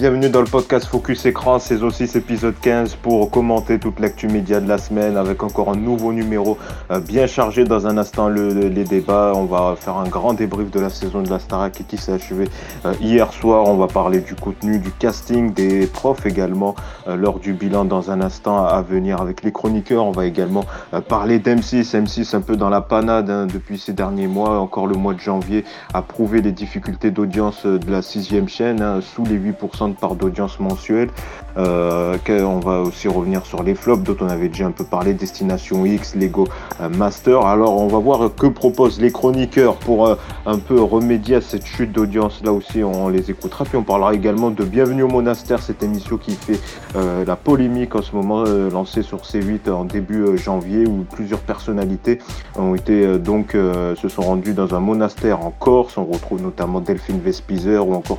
Bienvenue dans le podcast Focus Écran, saison 6, épisode 15, pour commenter toute l'actu média de la semaine avec encore un nouveau numéro euh, bien chargé. Dans un instant, le, les débats. On va faire un grand débrief de la saison de la Starac qui s'est achevée euh, hier soir. On va parler du contenu, du casting, des profs également, euh, lors du bilan dans un instant à venir avec les chroniqueurs. On va également parler d'M6. M6 un peu dans la panade hein, depuis ces derniers mois. Encore le mois de janvier a prouvé les difficultés d'audience de la sixième chaîne, hein, sous les 8% part d'audience mensuelle. Euh, on va aussi revenir sur les flops dont on avait déjà un peu parlé, Destination X, Lego euh, Master. Alors on va voir que proposent les chroniqueurs pour euh, un peu remédier à cette chute d'audience. Là aussi on les écoutera. Puis on parlera également de Bienvenue au monastère, cette émission qui fait la polémique en ce moment lancée sur C8 en début janvier où plusieurs personnalités ont été donc se sont rendues dans un monastère en Corse. On retrouve notamment Delphine Vespizer ou encore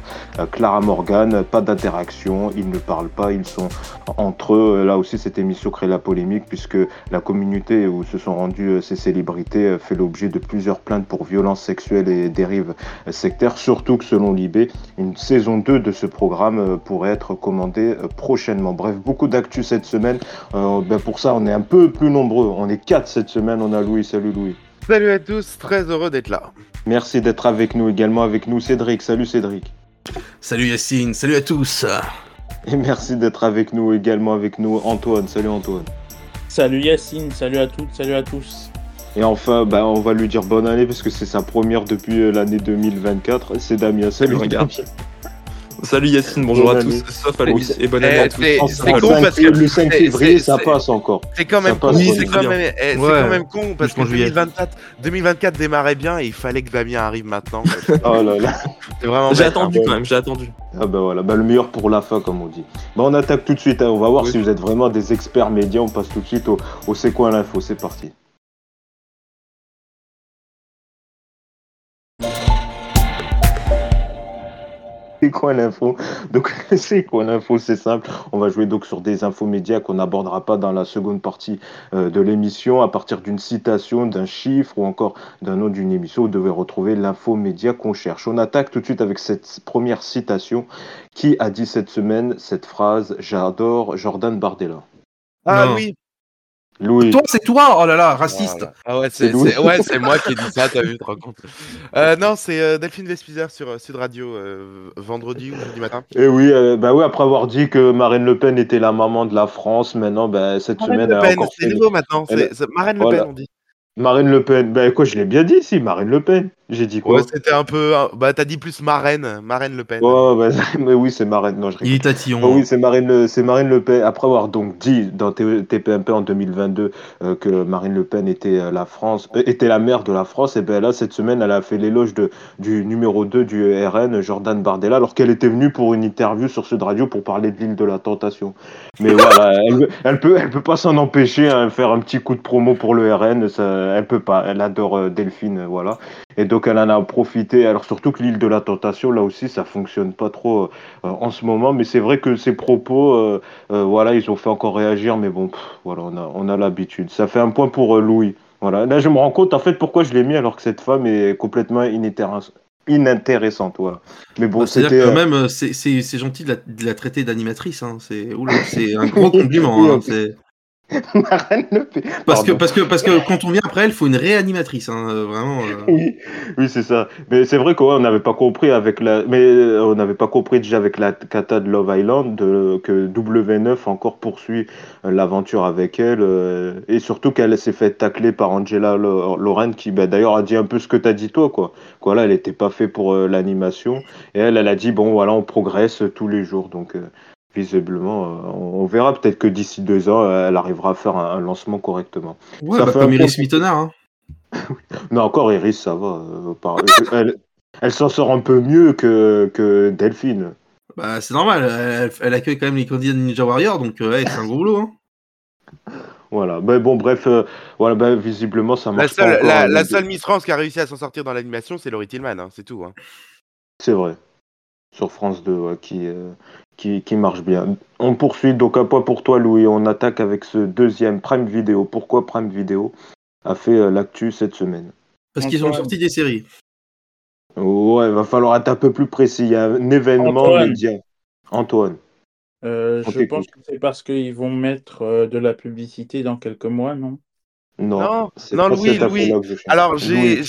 Clara Morgan. Pas d'interaction, ils ne parlent pas, ils sont entre eux. Là aussi, cette émission crée la polémique puisque la communauté où se sont rendues euh, ces célébrités euh, fait l'objet de plusieurs plaintes pour violences sexuelles et dérives sectaires. Surtout que selon l'IB, une saison 2 de ce programme euh, pourrait être commandée prochainement. Bref, beaucoup d'actu cette semaine. ben pour ça, on est un peu plus nombreux. On est quatre cette semaine. On a Louis. Salut Louis. Salut à tous, très heureux d'être là. Merci d'être avec nous également avec nous Cédric. Salut Cédric. Salut Yacine, salut à tous. Et merci d'être avec nous également avec nous Antoine. Salut Antoine. Salut Yacine, salut à toutes, salut à tous. Et enfin, bah, on va lui dire bonne année parce que c'est sa première depuis euh, l'année 2024. C'est Damien. Salut Damien. Salut Yacine, bonjour à tous, sauf à et bonne année à tous. C'est con parce que le 5 février, ça passe encore. C'est quand même con, c'est quand, même, eh, quand même con parce que 2024, 2024 démarrait bien et il fallait que Damien arrive maintenant. oh là là. J'ai attendu quand même, j'ai attendu. Ah bah voilà, bah le meilleur pour la fin comme on dit. Bah on attaque tout de suite, hein. on va voir si vous êtes vraiment des experts médias, on passe tout de suite au, au C'est quoi l'info, c'est parti. Quoi l'info? Donc c'est quoi l'info? C'est simple. On va jouer donc sur des infos médias qu'on n'abordera pas dans la seconde partie euh, de l'émission à partir d'une citation, d'un chiffre ou encore d'un nom d'une émission. Vous devez retrouver l'info média qu'on cherche. On attaque tout de suite avec cette première citation. Qui a dit cette semaine cette phrase J'adore Jordan Bardella. Ah oui, toi, c'est toi. Oh là là, raciste. Ah ouais, c'est ouais, moi qui ai dit ça, t'as vu, te rends compte. Euh, Non, c'est euh, Delphine Vespizer sur euh, Sud Radio, vendredi ou jeudi matin. Et eh oui, bah oui, après avoir dit que Marine Le Pen était la maman de la France, maintenant, bah, cette Marine semaine... Le Pen, c'est nouveau maintenant, Marine Le Pen, on dit. Marine Le Pen, bah quoi, je l'ai bien dit, si, Marine Le Pen. J'ai dit quoi? Ouais, c'était un peu. Bah, t'as dit plus Marraine, Marine Le Pen. Ouais, bah, mais oui, c'est Marine. Non, je Il est tatillon. Oh, oui, c'est Marine, le... c'est Marine Le Pen. Après avoir donc dit dans TPMP en 2022 euh, que Marine Le Pen était euh, la France, euh, était la mère de la France, et bien là, cette semaine, elle a fait l'éloge de... du numéro 2 du RN, Jordan Bardella, alors qu'elle était venue pour une interview sur Sud Radio pour parler de l'île de la Tentation. Mais voilà, elle, elle, peut, elle peut pas s'en empêcher, hein, faire un petit coup de promo pour le RN. Ça... Elle peut pas. Elle adore Delphine, voilà. Et donc elle en a profité. Alors surtout que l'île de la tentation, là aussi, ça fonctionne pas trop euh, en ce moment. Mais c'est vrai que ces propos, euh, euh, voilà, ils ont fait encore réagir. Mais bon, voilà, on a, on a l'habitude. Ça fait un point pour Louis. Voilà. Là, je me rends compte en fait pourquoi je l'ai mis alors que cette femme est complètement inintéressante. Voilà. Mais bon, bah, quand même, c'est gentil de la, traiter d'animatrice. Hein. C'est un gros compliment. Hein. Marine Le Pen. Parce que, parce, que, parce que quand on vient après elle, il faut une réanimatrice, hein, euh, vraiment. Euh. Oui, oui c'est ça. Mais c'est vrai qu'on n'avait pas compris avec la. Mais euh, on n'avait pas compris déjà avec la kata de Love Island que W9 encore poursuit l'aventure avec elle. et surtout qu'elle s'est fait tacler par Angela Lorraine qui bah, d'ailleurs a dit un peu ce que tu as dit toi. Quoi. Quoi, là, elle n'était pas fait pour l'animation. Et elle, elle a dit bon, voilà, on progresse tous les jours. Donc visiblement, euh, on verra peut-être que d'ici deux ans, elle arrivera à faire un, lancement correctement. Ouais, ça bah, comme Iris Mittenard. Hein. non, encore Iris, ça va. Euh, elle, s'en sort un peu mieux que, que Delphine. Bah, c'est normal, elle, accueille quand même les candidats de Ninja Warrior, donc euh, c'est un gros boulot. Hein. Voilà, ben bon, bref, voilà, ben, visiblement ça marche. La seule, la, la seule Miss France qui a réussi à s'en sortir dans l'animation, c'est Laurie Tillman, hein, c'est tout. Hein. C'est vrai. Sur France 2, qui, qui, marche bien. On poursuit donc un point pour toi, Louis. On attaque avec ce deuxième Prime Vidéo. Pourquoi Prime Vidéo a fait euh, l'actu cette semaine? Parce qu'ils ont sorti des séries. Ouais, il va falloir être un peu plus précis. Il y a un événement média. Antoine. Euh, je pense que c'est parce qu'ils vont mettre euh, de la publicité dans quelques mois, non? Non, Non, non, Louis, Louis. Alors, j'ai.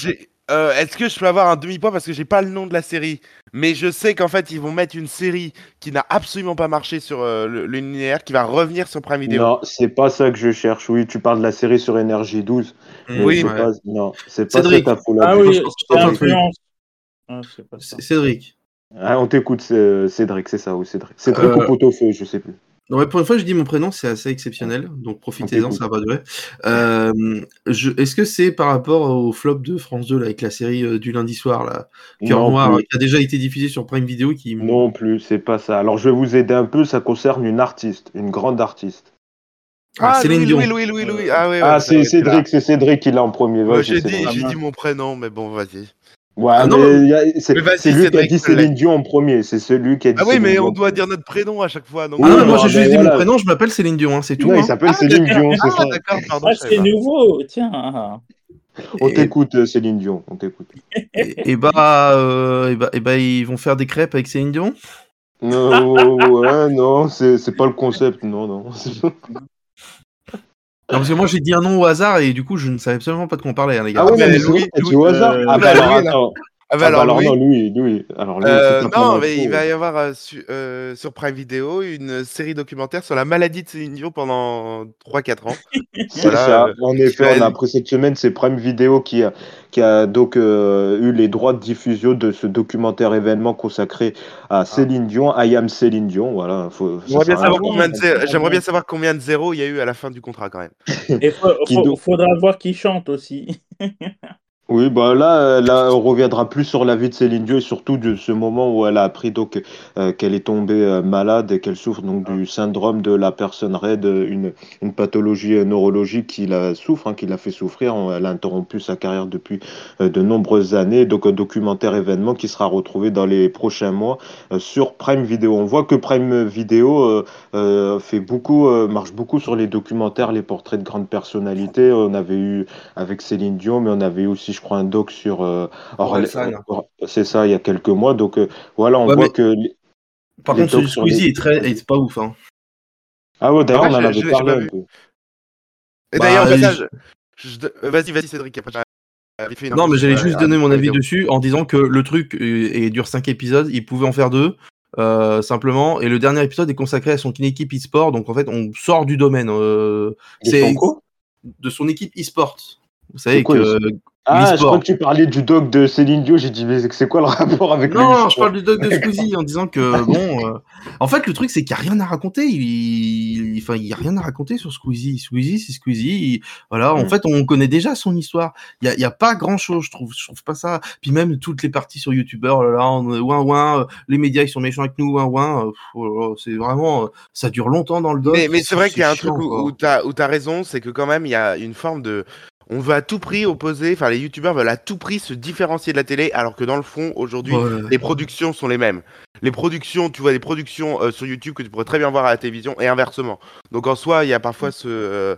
Euh, Est-ce que je peux avoir un demi-point parce que j'ai pas le nom de la série? Mais je sais qu'en fait, ils vont mettre une série qui n'a absolument pas marché sur euh, le- le linéaire, qui va revenir sur Prime Video. Non, c'est pas ça que je cherche. Oui, tu parles de la série sur Énergie 12. mais Oui, c'est ouais. pas... Non, c'est pas Cédric. cette info-là. Ah oui, c'est influence. Ah, pas ça. Cédric. Ah, on t'écoute, c'est- Cédric, c'est ça, oui, Cédric. Cédric Euh, ou pot-au-feu, je sais plus. Non, mais pour une fois, je dis mon prénom, c'est assez exceptionnel, donc profitez-en, ça va durer. Euh, je- Est-ce que c'est par rapport au flop de France 2 là, avec la série euh, du lundi soir, là, Cœur Non Noir, plus. qui a déjà été diffusée sur Prime Video, qui Non plus, c'est pas ça. Alors je vais vous aider un peu, ça concerne une artiste, une grande artiste. Ah, Céline Louis, Dion. Louis, Louis, Louis, Louis. Ah, ouais, ah, ouais, c'est Cédric, c'est Cédric qui l'a en premier. Ouais, dit, j'ai dit mon prénom, mais bon, vas-y. Ouais, Ah, mais c'est Mais vas-y, c'est lui qui a dit. Céline Dion en premier, c'est celui qui a dit Ah oui, mais Dion on doit dire notre prénom à chaque fois. Donc... Ah non, non, moi j'ai juste dit mon prénom, je m'appelle Céline Dion, hein, c'est tout. Non, hein. il s'appelle Ah, Céline. Dion, c'est Ah, ça. d'accord, pardon. Ah, c'est nouveau, tiens. On Et- t'écoute, euh, Céline Dion, on t'écoute. Et, et bah, euh, et bah, et bah, ils vont faire des crêpes avec Céline Dion? Non, ouais, non, c'est c'est pas le concept, non, non. Non, parce que moi j'ai dit un nom au hasard et du coup je ne savais absolument pas de quoi on parlait, hein, les gars. Ah ouais, mais non, mais Louis, Louis, au hasard. euh, Ah bah alors, attends. Ah, bah Ah bah alors, alors Louis, non, lui, lui. Alors lui, Euh, non, mais il va y avoir euh, su- euh, sur Prime Video une série documentaire sur la maladie de Céline Dion pendant 3-4 ans. C'est Voilà, ça. euh, En effet, on a appris cette semaine, c'est Prime Video qui a, qui a donc euh, eu les droits de diffusion de ce documentaire événement consacré à Céline Dion, I am Céline Dion. Voilà, J'aimerais bien, savoir combien de zé- Ah, j'aimerais bon. bien savoir combien de zéros il y a eu à la fin du contrat quand même. Donc faudra voir qui chante aussi. Oui, bah là, là, on reviendra plus sur la vie de Céline Dion et surtout de ce moment où elle a appris donc euh, qu'elle est tombée euh, malade et qu'elle souffre donc du syndrome de la personne raide, une, une pathologie euh, neurologique qui la souffre, hein, qui l'a fait souffrir. Elle a interrompu sa carrière depuis de nombreuses années. Donc un documentaire événement qui sera retrouvé dans les prochains mois sur Prime Video. On voit que Prime Video fait beaucoup, marche beaucoup sur les documentaires, les portraits de grandes personnalités. On avait eu avec Céline Dion, mais on avait eu aussi, je crois, un doc sur euh, Orle- Orelsan. Or- c'est ça, il y a quelques mois. Donc euh, voilà, on Ouais, voit mais- que. les- Par les contre, celui de Squeezie les- est, très, est pas ouf. Hein. Ah ouais, d'ailleurs, Ah, on en je- avait parlé un peu. Et Bah, d'ailleurs, au je- passage, je- vas-y, vas-y, Cédric. après, Non, mais j'allais juste euh, donner mon avis dessus en disant que le truc et dure 5 épisodes, il pouvait en faire deux. euh, simplement, et le dernier épisode est consacré à son équipe e-sport, donc en fait on sort du domaine. euh, De c'est son quoi de son équipe e-sport. Vous savez C'est quoi, que Ah, je crois que tu parlais du doc de Céline Dion. J'ai dit, mais c'est quoi le rapport avec le Non, je parle du doc de Squeezie en disant que bon, euh, en fait le truc c'est qu'il n'y a rien à raconter. Il, il- enfin, il y a rien à raconter sur Squeezie. Squeezie, c'est Squeezie. Il- voilà, en Mm. fait on connaît déjà son histoire. Il y a, y a pas grand chose, je trouve. Je trouve pas ça. Puis même toutes les parties sur YouTubeur, oh là, là, on, ouin ouin, euh, les médias ils sont méchants avec nous, ouin ouin. euh, oh là là, c'est vraiment, ça dure longtemps dans le doc. Mais, mais c'est vrai qu'il y a un chiant, truc où, où t'as où t'as raison, c'est que quand même il y a une forme de on veut à tout prix opposer, enfin les youtubeurs veulent à tout prix se différencier de la télé, alors que dans le fond aujourd'hui Ouais. les productions sont les mêmes. Les productions, tu vois des productions euh, sur YouTube que tu pourrais très bien voir à la télévision et inversement. Donc en soi il y a parfois ce, euh,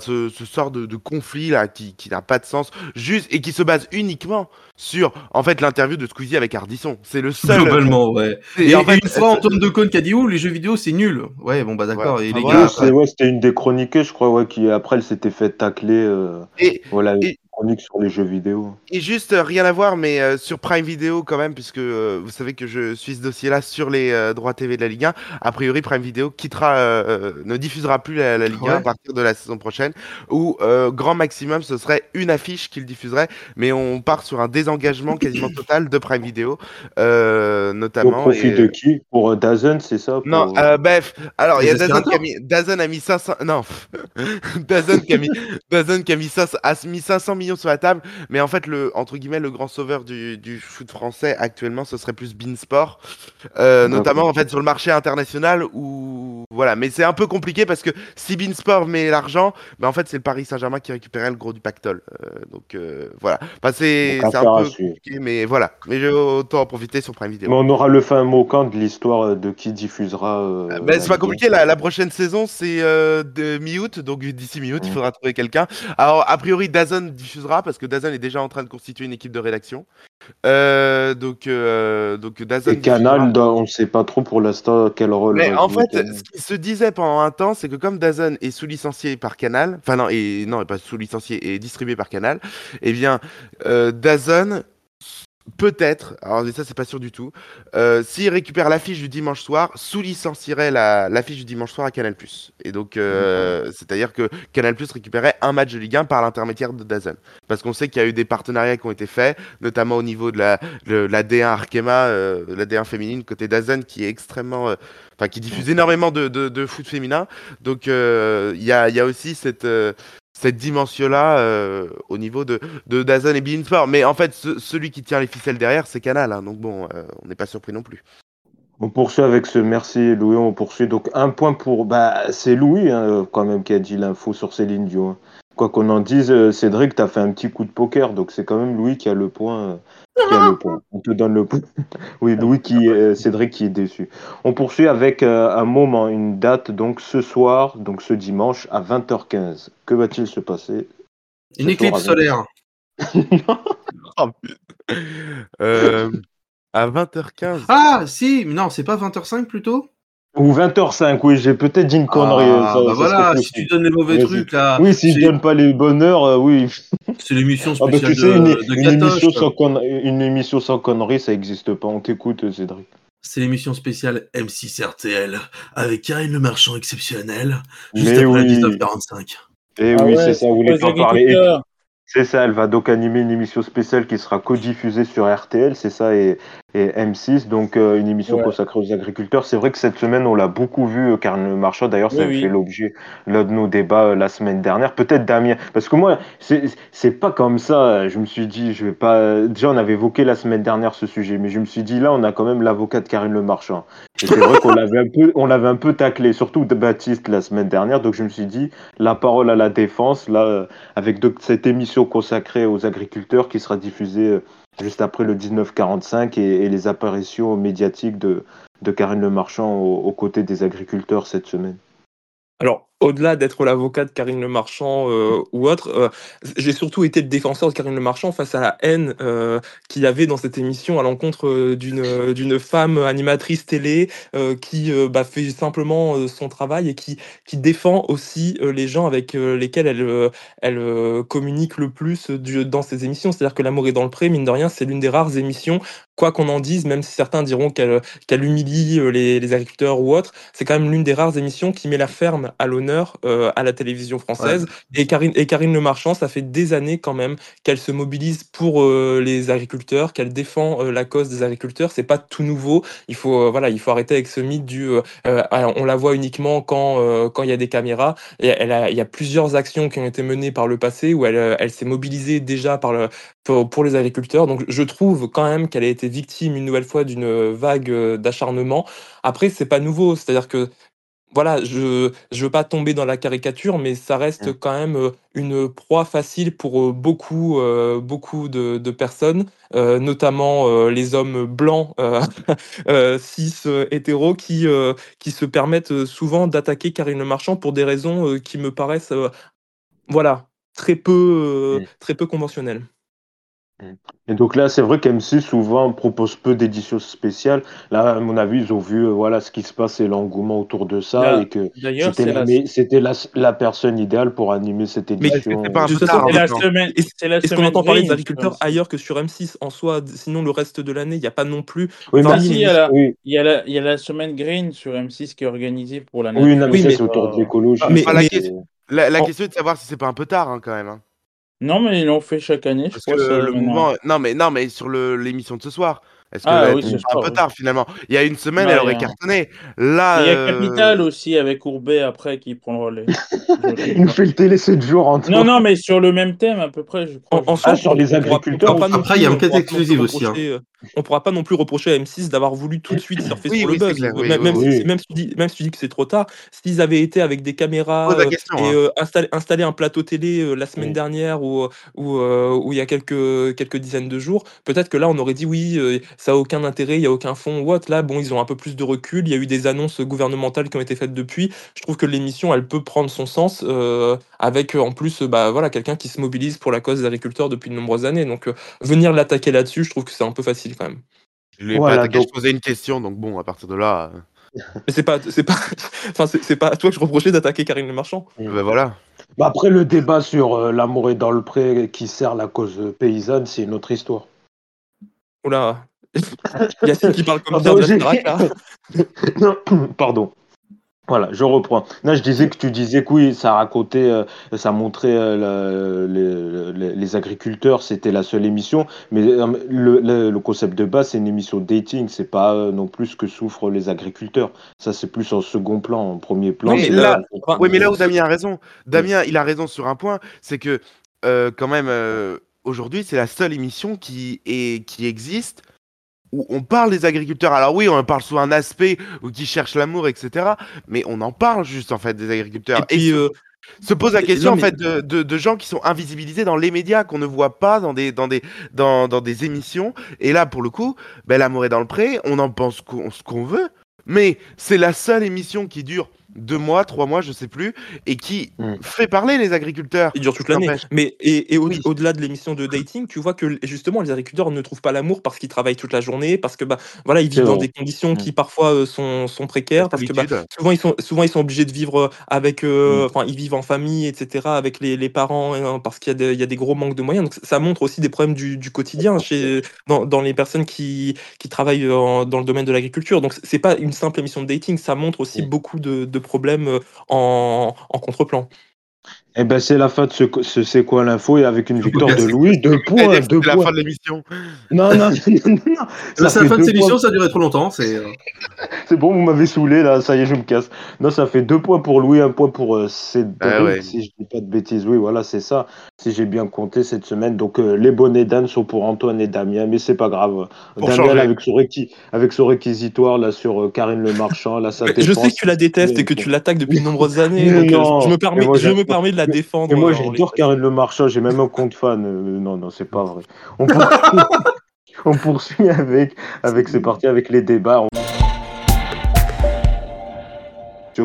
ce, ce sort de, de conflit là qui, qui n'a pas de sens, juste et qui se base uniquement sur en fait l'interview de Squeezie avec Ardisson. C'est le seul. Globalement, ouais. Et Et, en fait, et une fois, Antoine Decaune qui a dit Oh, les jeux vidéo, c'est nul. Ouais, bon, bah d'accord. Ouais. Et les gars, ouais, c'était une des chroniquées, je crois, ouais, qui après elle s'était fait tacler. euh, Et, voilà, et- chronique sur les jeux vidéo. Et juste euh, rien à voir, mais euh, sur Prime Video quand même, puisque euh, vous savez que je suis ce dossier-là sur les euh, droits TV de la Ligue 1. A priori, Prime Video quittera, euh, euh, ne diffusera plus la, la Ligue 1 Ouais. à partir de la saison prochaine, où euh, grand maximum ce serait une affiche qu'il diffuserait, mais on part sur un désengagement quasiment total de Prime Video, euh, Au notamment. profit et- de qui? Pour euh, Dazen, c'est ça? Pour- non, euh, bref. Alors, il y a Dazn qui a mis, Dazn a mis 500, non, Dazn qui a mis, qui a mis 500, a mis 500 millions sur la table, mais en fait, le, entre guillemets, le grand sauveur du, du foot français actuellement, ce serait plus Beansport, euh, notamment, en fait, sur le marché international où, voilà, mais c'est un peu compliqué parce que si Beansport met l'argent, ben, en fait, c'est le Paris Saint-Germain qui récupérait le gros du pactole. Euh, donc, euh, voilà. Enfin, c'est, un peu compliqué, mais voilà. Mais j'ai autant en profiter sur Prime Video. Mais on aura le fin mot quand de l'histoire de qui diffusera. la c'est pas compliqué, la, la prochaine saison c'est de mi-août, donc d'ici mi-août il Mm. faudra trouver quelqu'un. Alors a priori Dazn parce que Dazn est déjà en train de constituer une équipe de rédaction. Euh, donc, euh, donc Dazn Et Canal, on ne sait pas trop pour l'instant quel rôle. Mais va en fait, ce qui se disait pendant un temps, c'est que comme Dazn est sous-licencié par Canal, enfin non, et non, et pas sous-licencié, et distribué par Canal, eh bien, euh, DAZN, peut-être, alors ça c'est pas sûr du tout, euh, s'il récupère l'affiche du dimanche soir, sous-licencierait la- l'affiche du dimanche soir à Canal+. Et donc, euh, c'est-à-dire que Canal+, récupérait un match de Ligue 1 par l'intermédiaire de DAZN. Parce qu'on sait qu'il y a eu des partenariats qui ont été faits, notamment au niveau de la, de la D1 Arkema, euh, la D1 féminine, côté DAZN, qui est extrêmement... euh, Enfin, qui diffuse énormément de, de, de foot féminin. Donc, euh, il y, a, y a aussi cette, euh, cette dimension-là euh, au niveau de, de et Bein. Mais en fait, ce- celui qui tient les ficelles derrière, c'est Canal. hein. donc bon, euh, on n'est pas surpris non plus. On poursuit avec ce merci Louis, on poursuit donc un point pour bah c'est Louis hein, quand même qui a dit l'info sur Céline Dion. hein. Quoi qu'on en dise, euh, Cédric, t'as fait un petit coup de poker, donc c'est quand même Louis qui a le point. Le point. On te donne le point. oui, Louis qui, euh, Cédric qui est déçu. On poursuit avec euh, un moment, une date, donc ce soir, donc ce dimanche à 20h15. Que va-t-il se passer Une éclipse solaire. Oh, putain. Euh, à 20h15. Ah, si, mais non, c'est pas 20h05 plutôt? Ou 20h05, oui, j'ai peut-être dit une connerie. Ah, ça- bah ça voilà, si tu donnes les mauvais trucs là. Oui, si je donne pas les bonnes heures, euh, oui. C'est l'émission Ah bah, spéciale tu sais, une, de, de une émission sans con- une émission sans conneries, ça existe pas. On t'écoute, Cédric. C'est l'émission spéciale M6 RTL avec Karine Le Marchand exceptionnel, juste Mais après la oui. 19h45. Et Ah oui, ouais, c'est ça, vous voulez pas parler. C'est ça, elle va donc animer une émission spéciale qui sera codiffusée sur RTL, c'est ça, et, et M6, donc euh, une émission Ouais. consacrée aux agriculteurs. C'est vrai que cette semaine, on l'a beaucoup vu, euh, car le marchand, d'ailleurs, ça Oui, a oui. fait l'objet l'un de nos débats euh, la semaine dernière. Peut-être Damien, parce que moi, c'est pas comme ça. euh, Je me suis dit, je vais pas. Déjà, on avait évoqué la semaine dernière ce sujet, mais je me suis dit, là, on a quand même l'avocat de Karine Le Marchand. Et c'est vrai qu'on l'avait un peu, on l'avait un peu taclé, surtout de Baptiste la semaine dernière. Donc, je me suis dit, la parole à la défense, là. avec cette émission consacrée aux agriculteurs qui sera diffusée euh, juste après le 1945 et, les apparitions médiatiques de, de Karine Le Marchand aux, aux côtés des agriculteurs cette semaine. Alors, au-delà d'être l'avocat de Karine Le Marchand euh, ou autre, euh, j'ai surtout été le défenseur de Karine Le Marchand face à la haine euh, qu'il y avait dans cette émission à l'encontre d'une femme animatrice télé qui bah, fait simplement son travail et qui qui défend aussi les gens avec lesquels elle elle communique le plus dans ses émissions. C'est-à-dire que L'amour est dans le pré, mine de rien, c'est l'une des rares émissions, quoi qu'on en dise, même si certains diront qu'elle qu'elle humilie les, les agriculteurs ou autres, c'est quand même l'une des rares émissions qui met la ferme à l'honneur euh, à la télévision française. Et, Karine, et Karine Le Marchand, ça fait des années quand même qu'elle se mobilise pour euh, les agriculteurs, qu'elle défend euh, la cause des agriculteurs. C'est pas tout nouveau. Il faut, voilà, il faut arrêter avec ce mythe du on la voit uniquement quand quand il y a des caméras. Et elle a, il y a plusieurs actions qui ont été menées par le passé où elle, elle s'est mobilisée déjà par le, pour, pour les agriculteurs. Donc je trouve quand même qu'elle a été victime une nouvelle fois d'une vague d'acharnement. Après, c'est pas nouveau, c'est-à-dire que voilà, je je veux pas tomber dans la caricature, mais ça reste Mm. quand même euh, une proie facile pour euh, beaucoup euh, beaucoup de, de personnes, euh, notamment euh, les hommes blancs cis hétéros qui qui se permettent souvent d'attaquer Karine Le Marchand pour des raisons qui me paraissent voilà très peu euh, Mm. très peu conventionnelles. Et donc là, c'est vrai qu'M6 souvent propose peu d'éditions spéciales. Là, à mon avis, ils ont vu euh, voilà ce qui se passe et l'engouement autour de ça Là, et que D'ailleurs, c'était la, la, mais- c'était la, la personne idéale pour animer cette Mais édition. c'était pas un De peu toute tard. façon, c'est semaine. Est-ce C'est la est-ce qu'on entend parler des agriculteurs M6. ailleurs que sur M6 en soi Sinon, le reste de l'année, il n'y a pas non plus Oui, Enfin, mais- Si, il y a la, oui, il y a la, il y a la semaine green sur M6 qui est organisée pour la oui, non, mais Oui, mais- c'est autour de l'écologie. Mais- mais- La, la En- question est de savoir si c'est pas un peu tard hein, quand même. Non, mais ils l'ont fait chaque année, je Parce crois. que le mouvement. Non, mais, non, mais sur le- l'émission de ce soir. Est-ce que Ah là, oui, un peu oui. tard finalement? Il y a une semaine, Ouais, elle aurait cartonné. Là. Il y a euh, Capital aussi avec Courbet après qui prend le relais. Il nous fait le télé 7 jours en. Non, non, mais sur le même thème à peu près, je crois. En, en Ah, soi, sur on- les on agriculteurs on pas Après, il y a on enquête exclusive aussi, hein. euh, On pourra pas non plus reprocher à M6 d'avoir voulu tout de suite surfer Oui, sur oui, le buzz. clair, même, si, même, si tu dis, même si tu dis que c'est trop tard, s'ils avaient été avec des caméras euh, et hein. installé, un plateau télé la semaine dernière ou, il y a quelques, quelques dizaines de jours, peut-être que là on aurait dit oui, ça a aucun intérêt, il y a aucun fond ou autre. Là, bon, ils ont un peu plus de recul, il y a eu des annonces gouvernementales qui ont été faites depuis. Je trouve que l'émission, elle peut prendre son sens euh, avec en plus bah, voilà, quelqu'un qui se mobilise pour la cause des agriculteurs depuis de nombreuses années. Donc euh, venir l'attaquer là-dessus, je trouve que c'est un peu facile quand même. Je lui ai Voilà, pas attaqué, donc- je posais une question, donc bon, à partir de là, euh, Mais c'est pas, c'est pas, enfin, c'est c'est pas à toi que je reprochais d'attaquer Karine Le Marchand. ben voilà. Bah après, le débat sur euh, l'amour est dans le pré qui sert la cause euh, paysanne, c'est une autre histoire. Oula. Yacine qui parle comme Pardon, Pierre de la Pardon. Voilà, je reprends. Là, je disais que tu disais que oui, ça racontait, euh, ça montrait euh, la- les, agriculteurs, c'était la seule émission. Mais euh, le, le- le concept de base, c'est une émission dating, c'est pas euh, non plus ce que souffrent les agriculteurs. Ça, c'est plus en second plan, en premier plan. Oui, mais là- Oui, mais là où Damien a raison, Damien, il a raison sur un point, c'est que euh, quand même, euh, aujourd'hui, c'est la seule émission qui, est, qui existe où on parle des agriculteurs. Alors oui, on en parle sous un aspect où qui cherchent l'amour, etc. Mais on en parle juste en fait des agriculteurs. Et puis, se, euh, se pose la non, question en fait de, de- de gens qui sont invisibilisés dans les médias, qu'on ne voit pas dans des, dans des, dans, dans des émissions. Et là, pour le coup, ben, l'amour est dans le pré, on en pense qu'on- ce qu'on veut. Mais c'est la seule émission qui dure deux mois, trois mois, je sais plus, et qui Mm. fait parler les agriculteurs. Il dure toute l'année. Mais et, et au- Oui. au-delà de l'émission de dating, tu vois que justement les agriculteurs ne trouvent pas l'amour parce qu'ils travaillent toute la journée, parce que bah voilà ils vivent dans des conditions Mm. qui parfois euh, sont, sont précaires, parce que bah, souvent ils sont souvent ils sont obligés de vivre euh, avec, euh, Mm. enfin ils vivent en famille, etc. avec les, les parents hein, parce qu'il y a des il y a des gros manques de moyens. Donc ça montre aussi des problèmes du, du quotidien chez dans, dans les personnes qui qui travaillent en- dans le domaine de l'agriculture. Donc c'est pas une simple émission de dating, ça montre aussi beaucoup de, de problèmes euh, en, en contre-plan. Eh ben, c'est la fin de ce, ce C'est quoi l'info? Et avec une victoire de Louis, deux points, deux la points. fin de l'émission. Non, non, non, non, non. Là, Ça c'est la fin de cette émission, ça a duré trop longtemps. C'est euh, C'est bon, vous m'avez saoulé là, ça y est, je me casse. Non, ça fait deux points pour Louis, un point pour euh, Cédric, Ah ouais. si je dis pas de bêtises. Oui, voilà, c'est ça, si j'ai bien compté cette semaine. Donc, euh, les bonnets d'Anne sont pour Antoine et Damien, mais c'est pas grave. Pour Damien, avec, son réqui- avec son réquisitoire là, sur euh, Karine Le Marchand, là, ça Je sais que tu la détestes et que tu l'attaques depuis de nombreuses années, euh, je me permets, moi, je me permets de la Défendre. Mais moi, j'adore les- Karine Le Marchand, j'ai même un compte fan. Euh, non, non, c'est pas vrai. On poursuit, on poursuit avec, avec c'est parti avec les débats. On-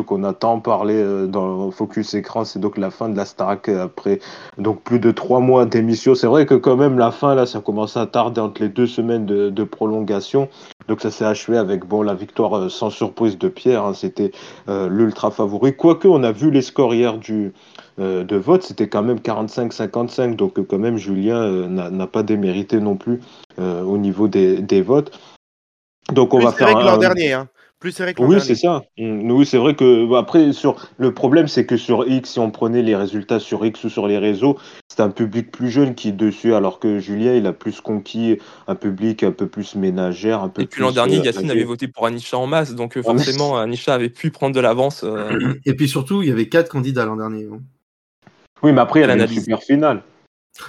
qu'on a tant parlé euh, dans Focus Écran, c'est donc la fin de la Starac euh, après donc plus de trois mois d'émission. C'est vrai que quand même la fin là, ça commence à tarder entre les deux semaines de, de prolongation. Donc ça s'est achevé avec bon la victoire sans surprise de Pierre. hein. C'était euh, l'ultra favori. Quoique on a vu les scores hier du de vote, c'était quand même 45-55. Donc euh, quand même Julien euh, n'a pas démérité non plus euh, au niveau des, des votes. Donc on Plus va serré faire que l'an un- dernier. Hein. Plus serré que l'an oui, dernier. c'est ça. Mm, Oui, c'est vrai que bah, après sur le problème c'est que sur X, si on prenait les résultats sur X ou sur les réseaux, c'est un public plus jeune qui est dessus, alors que Julien il a plus conquis un public un peu plus ménagère, un peu Et puis l'an dernier, euh, Yacine avait voté pour Anisha en masse, donc euh, Ah, mais- forcément, Anisha avait pu prendre de l'avance. euh, Et puis surtout, il y avait quatre candidats l'an dernier. hein. Oui, mais après il y une L'analyse. super finale.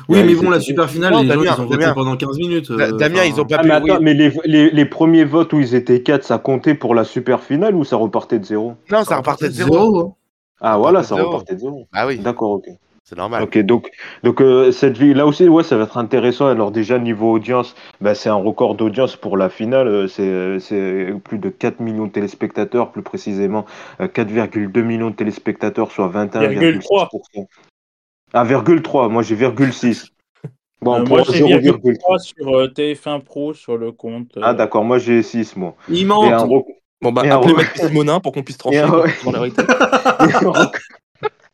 Oui, Ouais, mais ils bon, la super finale, Non, les gens, Damien, ils ont voté pendant 15 minutes. Euh, Damien, ils ont pas Ah, pu. mais oui. mais les, les, les premiers votes où ils étaient 4, ça comptait pour la super finale ou ça repartait de zéro? Non, ça repartait de zéro. Zéro. Ah voilà, ça repartait de zéro. Ah oui, D'accord, ok. c'est normal. Ok, donc, donc euh, cette vie là aussi, ouais, ça va être intéressant. Alors déjà niveau audience, bah, c'est un record d'audience pour la finale. euh, C'est c'est plus de 4 millions de téléspectateurs, plus précisément euh, 4,2 millions de téléspectateurs, soit 21,6%. Ah, virgule 3, moi j'ai virgule 6. Bon, Euh, pour moi, j'ai 0,3. 0,3 sur euh, TF1 Pro sur le compte. euh, Ah d'accord, moi j'ai 6 moi. Il un, rec- Bon, bah, un appelez re- Maître Simonin pour qu'on puisse trancher. Et un dans la.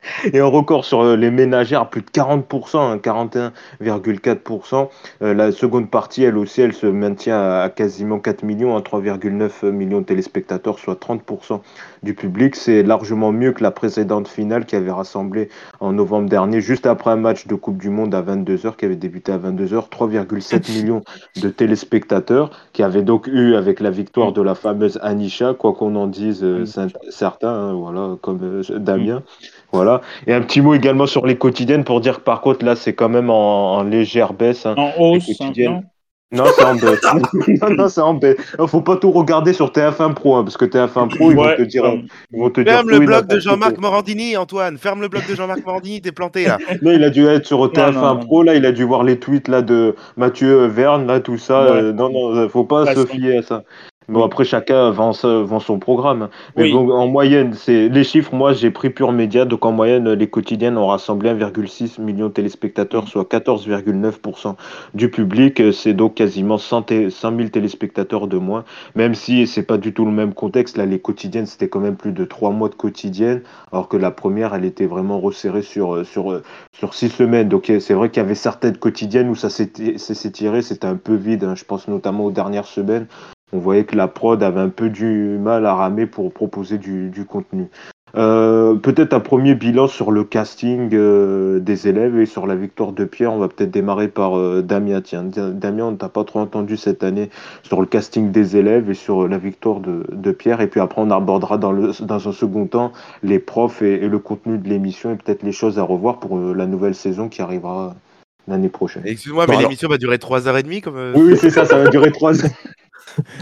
et un record sur euh, les ménagères, plus de 40%, hein, 41,4%. Euh, la seconde partie, elle aussi, elle se maintient à, à quasiment 4 millions, à 3,9 millions de téléspectateurs, soit 30% du public. C'est largement mieux que la précédente finale qui avait rassemblé en novembre dernier, juste après un match de Coupe du Monde à 22h, qui avait débuté à 22h, 3,7 millions de téléspectateurs, qui avait donc eu, avec la victoire de la fameuse Anisha, quoi qu'on en dise euh, Anisha. certains, hein, voilà, comme euh, Damien. Voilà. Et un petit mot également sur les quotidiennes pour dire que par contre là c'est quand même en, en légère baisse. hein. En hausse, quotidiennes. Non, c'est en bête. non, non, c'est en bête. Faut pas tout regarder sur TF1 Pro, hein, parce que TF1 Pro, ils vont te dire, ouais. ils vont te dire Ferme le blog de Jean-Marc. Morandini, Antoine. Ferme le blog de Jean-Marc Morandini, t'es planté là. Non, il a dû être sur TF1 non, non. Pro, là, il a dû voir les tweets là de Mathieu Verne, là, tout ça. Ouais. euh, non, non, faut pas Passons. se fier à ça. Bon, après, chacun vend, vend son programme. Mais Oui. bon, en moyenne, c'est les chiffres, moi, j'ai pris Pure Média, donc en moyenne, les quotidiennes ont rassemblé 1,6 million de téléspectateurs, soit 14,9% du public. Euh, C'est donc quasiment 100, té- 100 000 téléspectateurs de moins, même si c'est pas du tout le même contexte. Là, les quotidiennes, c'était quand même plus de trois mois de quotidiennes, alors que la première, elle était vraiment resserrée sur, euh, sur, euh, sur six semaines. Donc euh, c'est vrai qu'il y avait certaines quotidiennes où ça s'est tiré, c'était un peu vide. hein. Je pense notamment aux dernières semaines. On voyait que la prod avait un peu du mal à ramer pour proposer du, du contenu. Euh, peut-être un premier bilan sur le casting euh, des élèves et sur la victoire de Pierre. On va peut-être démarrer par euh, Damien. Tiens, Da- Damien, on t'a pas trop entendu cette année sur le casting des élèves et sur la victoire de, de Pierre. Et puis après, on abordera dans, le, dans un second temps les profs et, et le contenu de l'émission et peut-être les choses à revoir pour euh, la nouvelle saison qui arrivera l'année prochaine. Excuse-moi, Bon, mais alors- l'émission va durer 3h30 comme. euh, Oui, oui, c'est ça, ça va durer trois ans.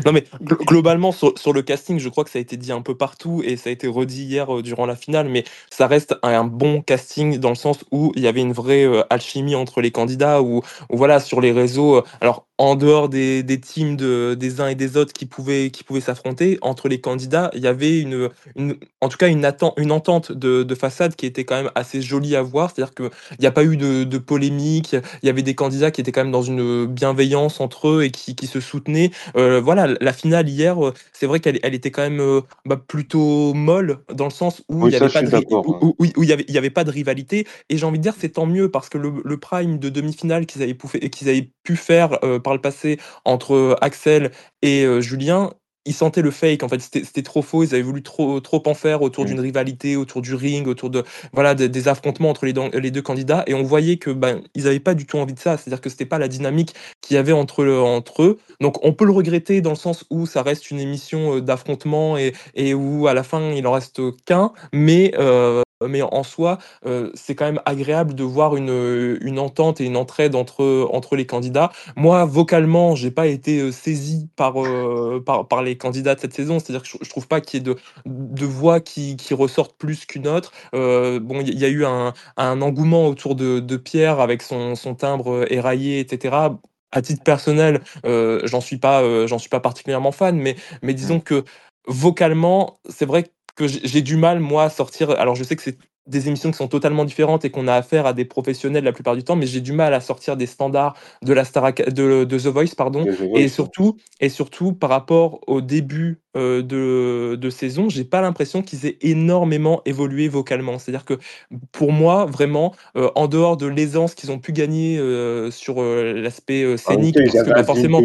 Non mais gl- globalement sur, sur le casting, je crois que ça a été dit un peu partout et ça a été redit hier euh, durant la finale, mais ça reste un, un bon casting dans le sens où il y avait une vraie euh, alchimie entre les candidats, où, où voilà sur les réseaux, euh, alors en dehors des, des teams de, des uns et des autres qui pouvaient qui pouvaient s'affronter entre les candidats, il y avait une, une en tout cas une, atten- une entente de, de façade qui était quand même assez jolie à voir, c'est-à-dire que il n'y a pas eu de, de polémique, il y avait des candidats qui étaient quand même dans une bienveillance entre eux et qui, qui se soutenaient. Euh, voilà, la finale hier, c'est vrai qu'elle elle était quand même euh, bah, plutôt molle dans le sens où Oui, il y ça, avait où- où- où y avait y avait pas de rivalité. Et j'ai envie de dire c'est tant mieux parce que le, le prime de demi-finale qu'ils avaient, qu'ils avaient pu faire euh, par le passé entre Axel et Julien ils sentaient le fake en fait. C'était trop faux. Ils avaient voulu trop trop en faire autour Mm. d'une rivalité autour du ring autour de voilà des, des affrontements entre les, deux candidats. Et on voyait que ben ils avaient pas du tout envie de ça. C'est à dire que c'était pas la dynamique qu'il y avait entre le- entre eux. Donc on peut le regretter dans le sens où ça reste une émission d'affrontement et, et où à la fin il en reste qu'un, mais euh, mais en soi, euh, c'est quand même agréable de voir une, euh, une entente et une entraide entre, entre les candidats. Moi, vocalement, j'ai pas été euh, saisi par, euh, par, par les candidats de cette saison. C'est-à-dire que je, je trouve pas qu'il y ait de, de voix qui, qui ressortent plus qu'une autre. Euh, bon, il y, a eu un, un engouement autour de, de Pierre avec son, son timbre euh, éraillé, etc. À titre personnel, euh, j'en suis pas, euh, j'en suis pas particulièrement fan, mais, mais disons que vocalement, c'est vrai que j'ai du mal, moi, à sortir. Alors, je sais que c'est des émissions qui sont totalement différentes et qu'on a affaire à des professionnels la plupart du temps, mais j'ai du mal à sortir des standards de la Star de, de The Voice, pardon. De The Voice, Et surtout, et surtout par rapport au début euh, de, de saison, j'ai pas l'impression qu'ils aient énormément évolué vocalement. C'est-à-dire que pour moi, vraiment, euh, en dehors de l'aisance qu'ils ont pu gagner euh, sur l'aspect même scénique, parce que bah, forcément,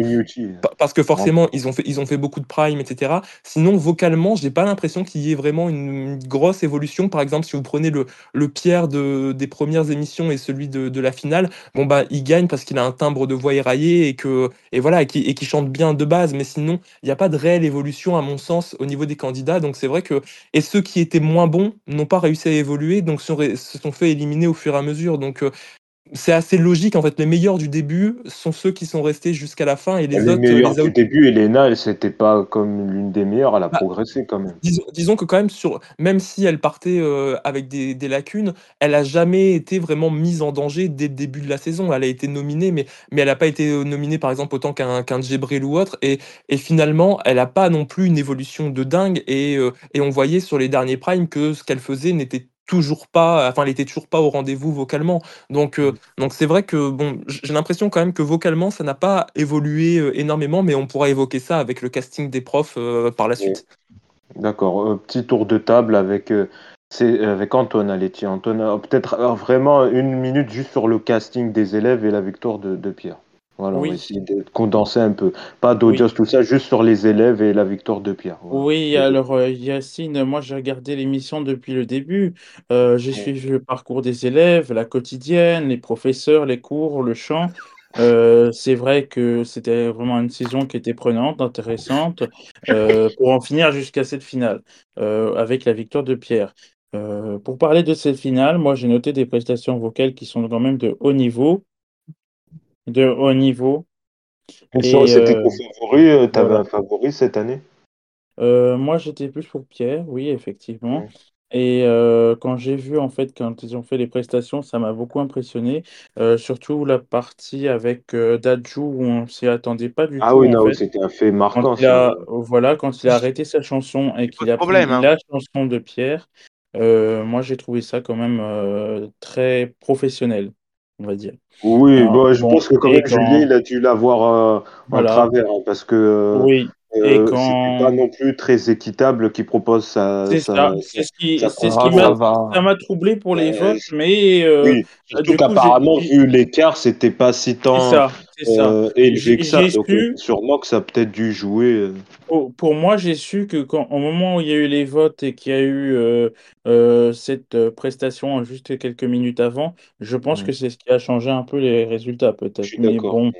Parce que forcément, ils ont fait, ils ont fait beaucoup de prime, etc. Sinon, vocalement, j'ai pas l'impression qu'il y ait vraiment une, une grosse évolution. Par exemple, si vous prenez le, le Pierre de, des premières émissions et celui de, la finale, bon bah, il gagne parce qu'il a un timbre de voix éraillé et que voilà, qui et chante bien de base. Mais sinon, il n'y a pas de réelle évolution à mon sens au niveau des candidats. Donc c'est vrai que et ceux qui étaient moins bons n'ont pas réussi à évoluer, donc se sont fait éliminer au fur et à mesure. Donc euh, c'est assez logique en fait. Les meilleurs du début sont ceux qui sont restés jusqu'à la fin et les, Les autres meilleurs les du début, Elena, elle c'était pas comme l'une des meilleures, elle a Bah, progressé quand même. Disons, disons que quand même, sur, même si elle partait euh, avec des, des lacunes, elle a jamais été vraiment mise en danger dès le début de la saison. Elle a été nominée, mais, mais elle n'a pas été euh, nominée par exemple autant qu'un qu'un Djibril ou autre. Et, et finalement, elle n'a pas non plus une évolution de dingue. Et, euh, et on voyait sur les derniers primes que ce qu'elle faisait n'était toujours pas, enfin, elle était toujours pas au rendez-vous vocalement. Donc, euh, donc c'est vrai que bon, j'ai l'impression quand même que vocalement, ça n'a pas évolué euh, énormément, mais on pourra évoquer ça avec le casting des profs euh, par la Oui. suite. D'accord. Petit tour de table avec, c'est, avec Antoine Aletti. Antoine, peut-être vraiment une minute juste sur le casting des élèves et la victoire de, de Pierre. Voilà, on va Oui. essayer de condenser un peu. Pas d'audience, tout ça, juste sur les élèves et la victoire de Pierre. Voilà. Oui, alors euh, Yacine, moi j'ai regardé l'émission depuis le début. Euh, j'ai Ouais. suivi le parcours des élèves, la quotidienne, les professeurs, les cours, le chant. Euh, c'est vrai que c'était vraiment une saison qui était prenante, intéressante, euh, pour en finir jusqu'à cette finale, avec la victoire de Pierre. Pour parler de cette finale, moi j'ai noté des prestations vocales qui sont quand même de haut niveau. De haut niveau. Et sur- Et, C'était euh, ton favori, euh, t'avais voilà. un favori cette année? Euh, moi, j'étais plus pour Pierre, oui, effectivement. Et euh, quand j'ai vu, en fait, quand ils ont fait les prestations, ça m'a beaucoup impressionné. Euh, surtout la partie avec euh, Dadju, où on s'y attendait pas du Ah tout, oui, en non, fait. c'était un fait Quand marquant, a, voilà, quand il a arrêté sa chanson et qu'il a pris problème, hein. la chanson de Pierre, euh, moi, j'ai trouvé ça quand même euh, très professionnel, on va dire. Oui, Alors, bon, je bon, pense que même Julien, il a dû l'avoir euh, en travers, hein, parce que euh, oui, et euh, c'était pas quand, non plus très équitable qu'il propose sa, c'est ça, c'est ce qui, qui ça m'a, troublé pour les Euh, votes, mais euh, oui, surtout coup, j'ai, qu'apparemment, vu l'écart, c'était pas si c'est tant ça, c'est ça. euh, élevé J'ai que ça. Donc, euh, su, sûrement que ça a peut-être dû jouer. euh. Pour, pour moi, j'ai su que quand, au moment où il y a eu les votes et qu'il y a eu euh, euh, cette euh, prestation juste quelques minutes avant, je pense Mm. que c'est ce qui a changé un peu les résultats, peut-être. Mais bon,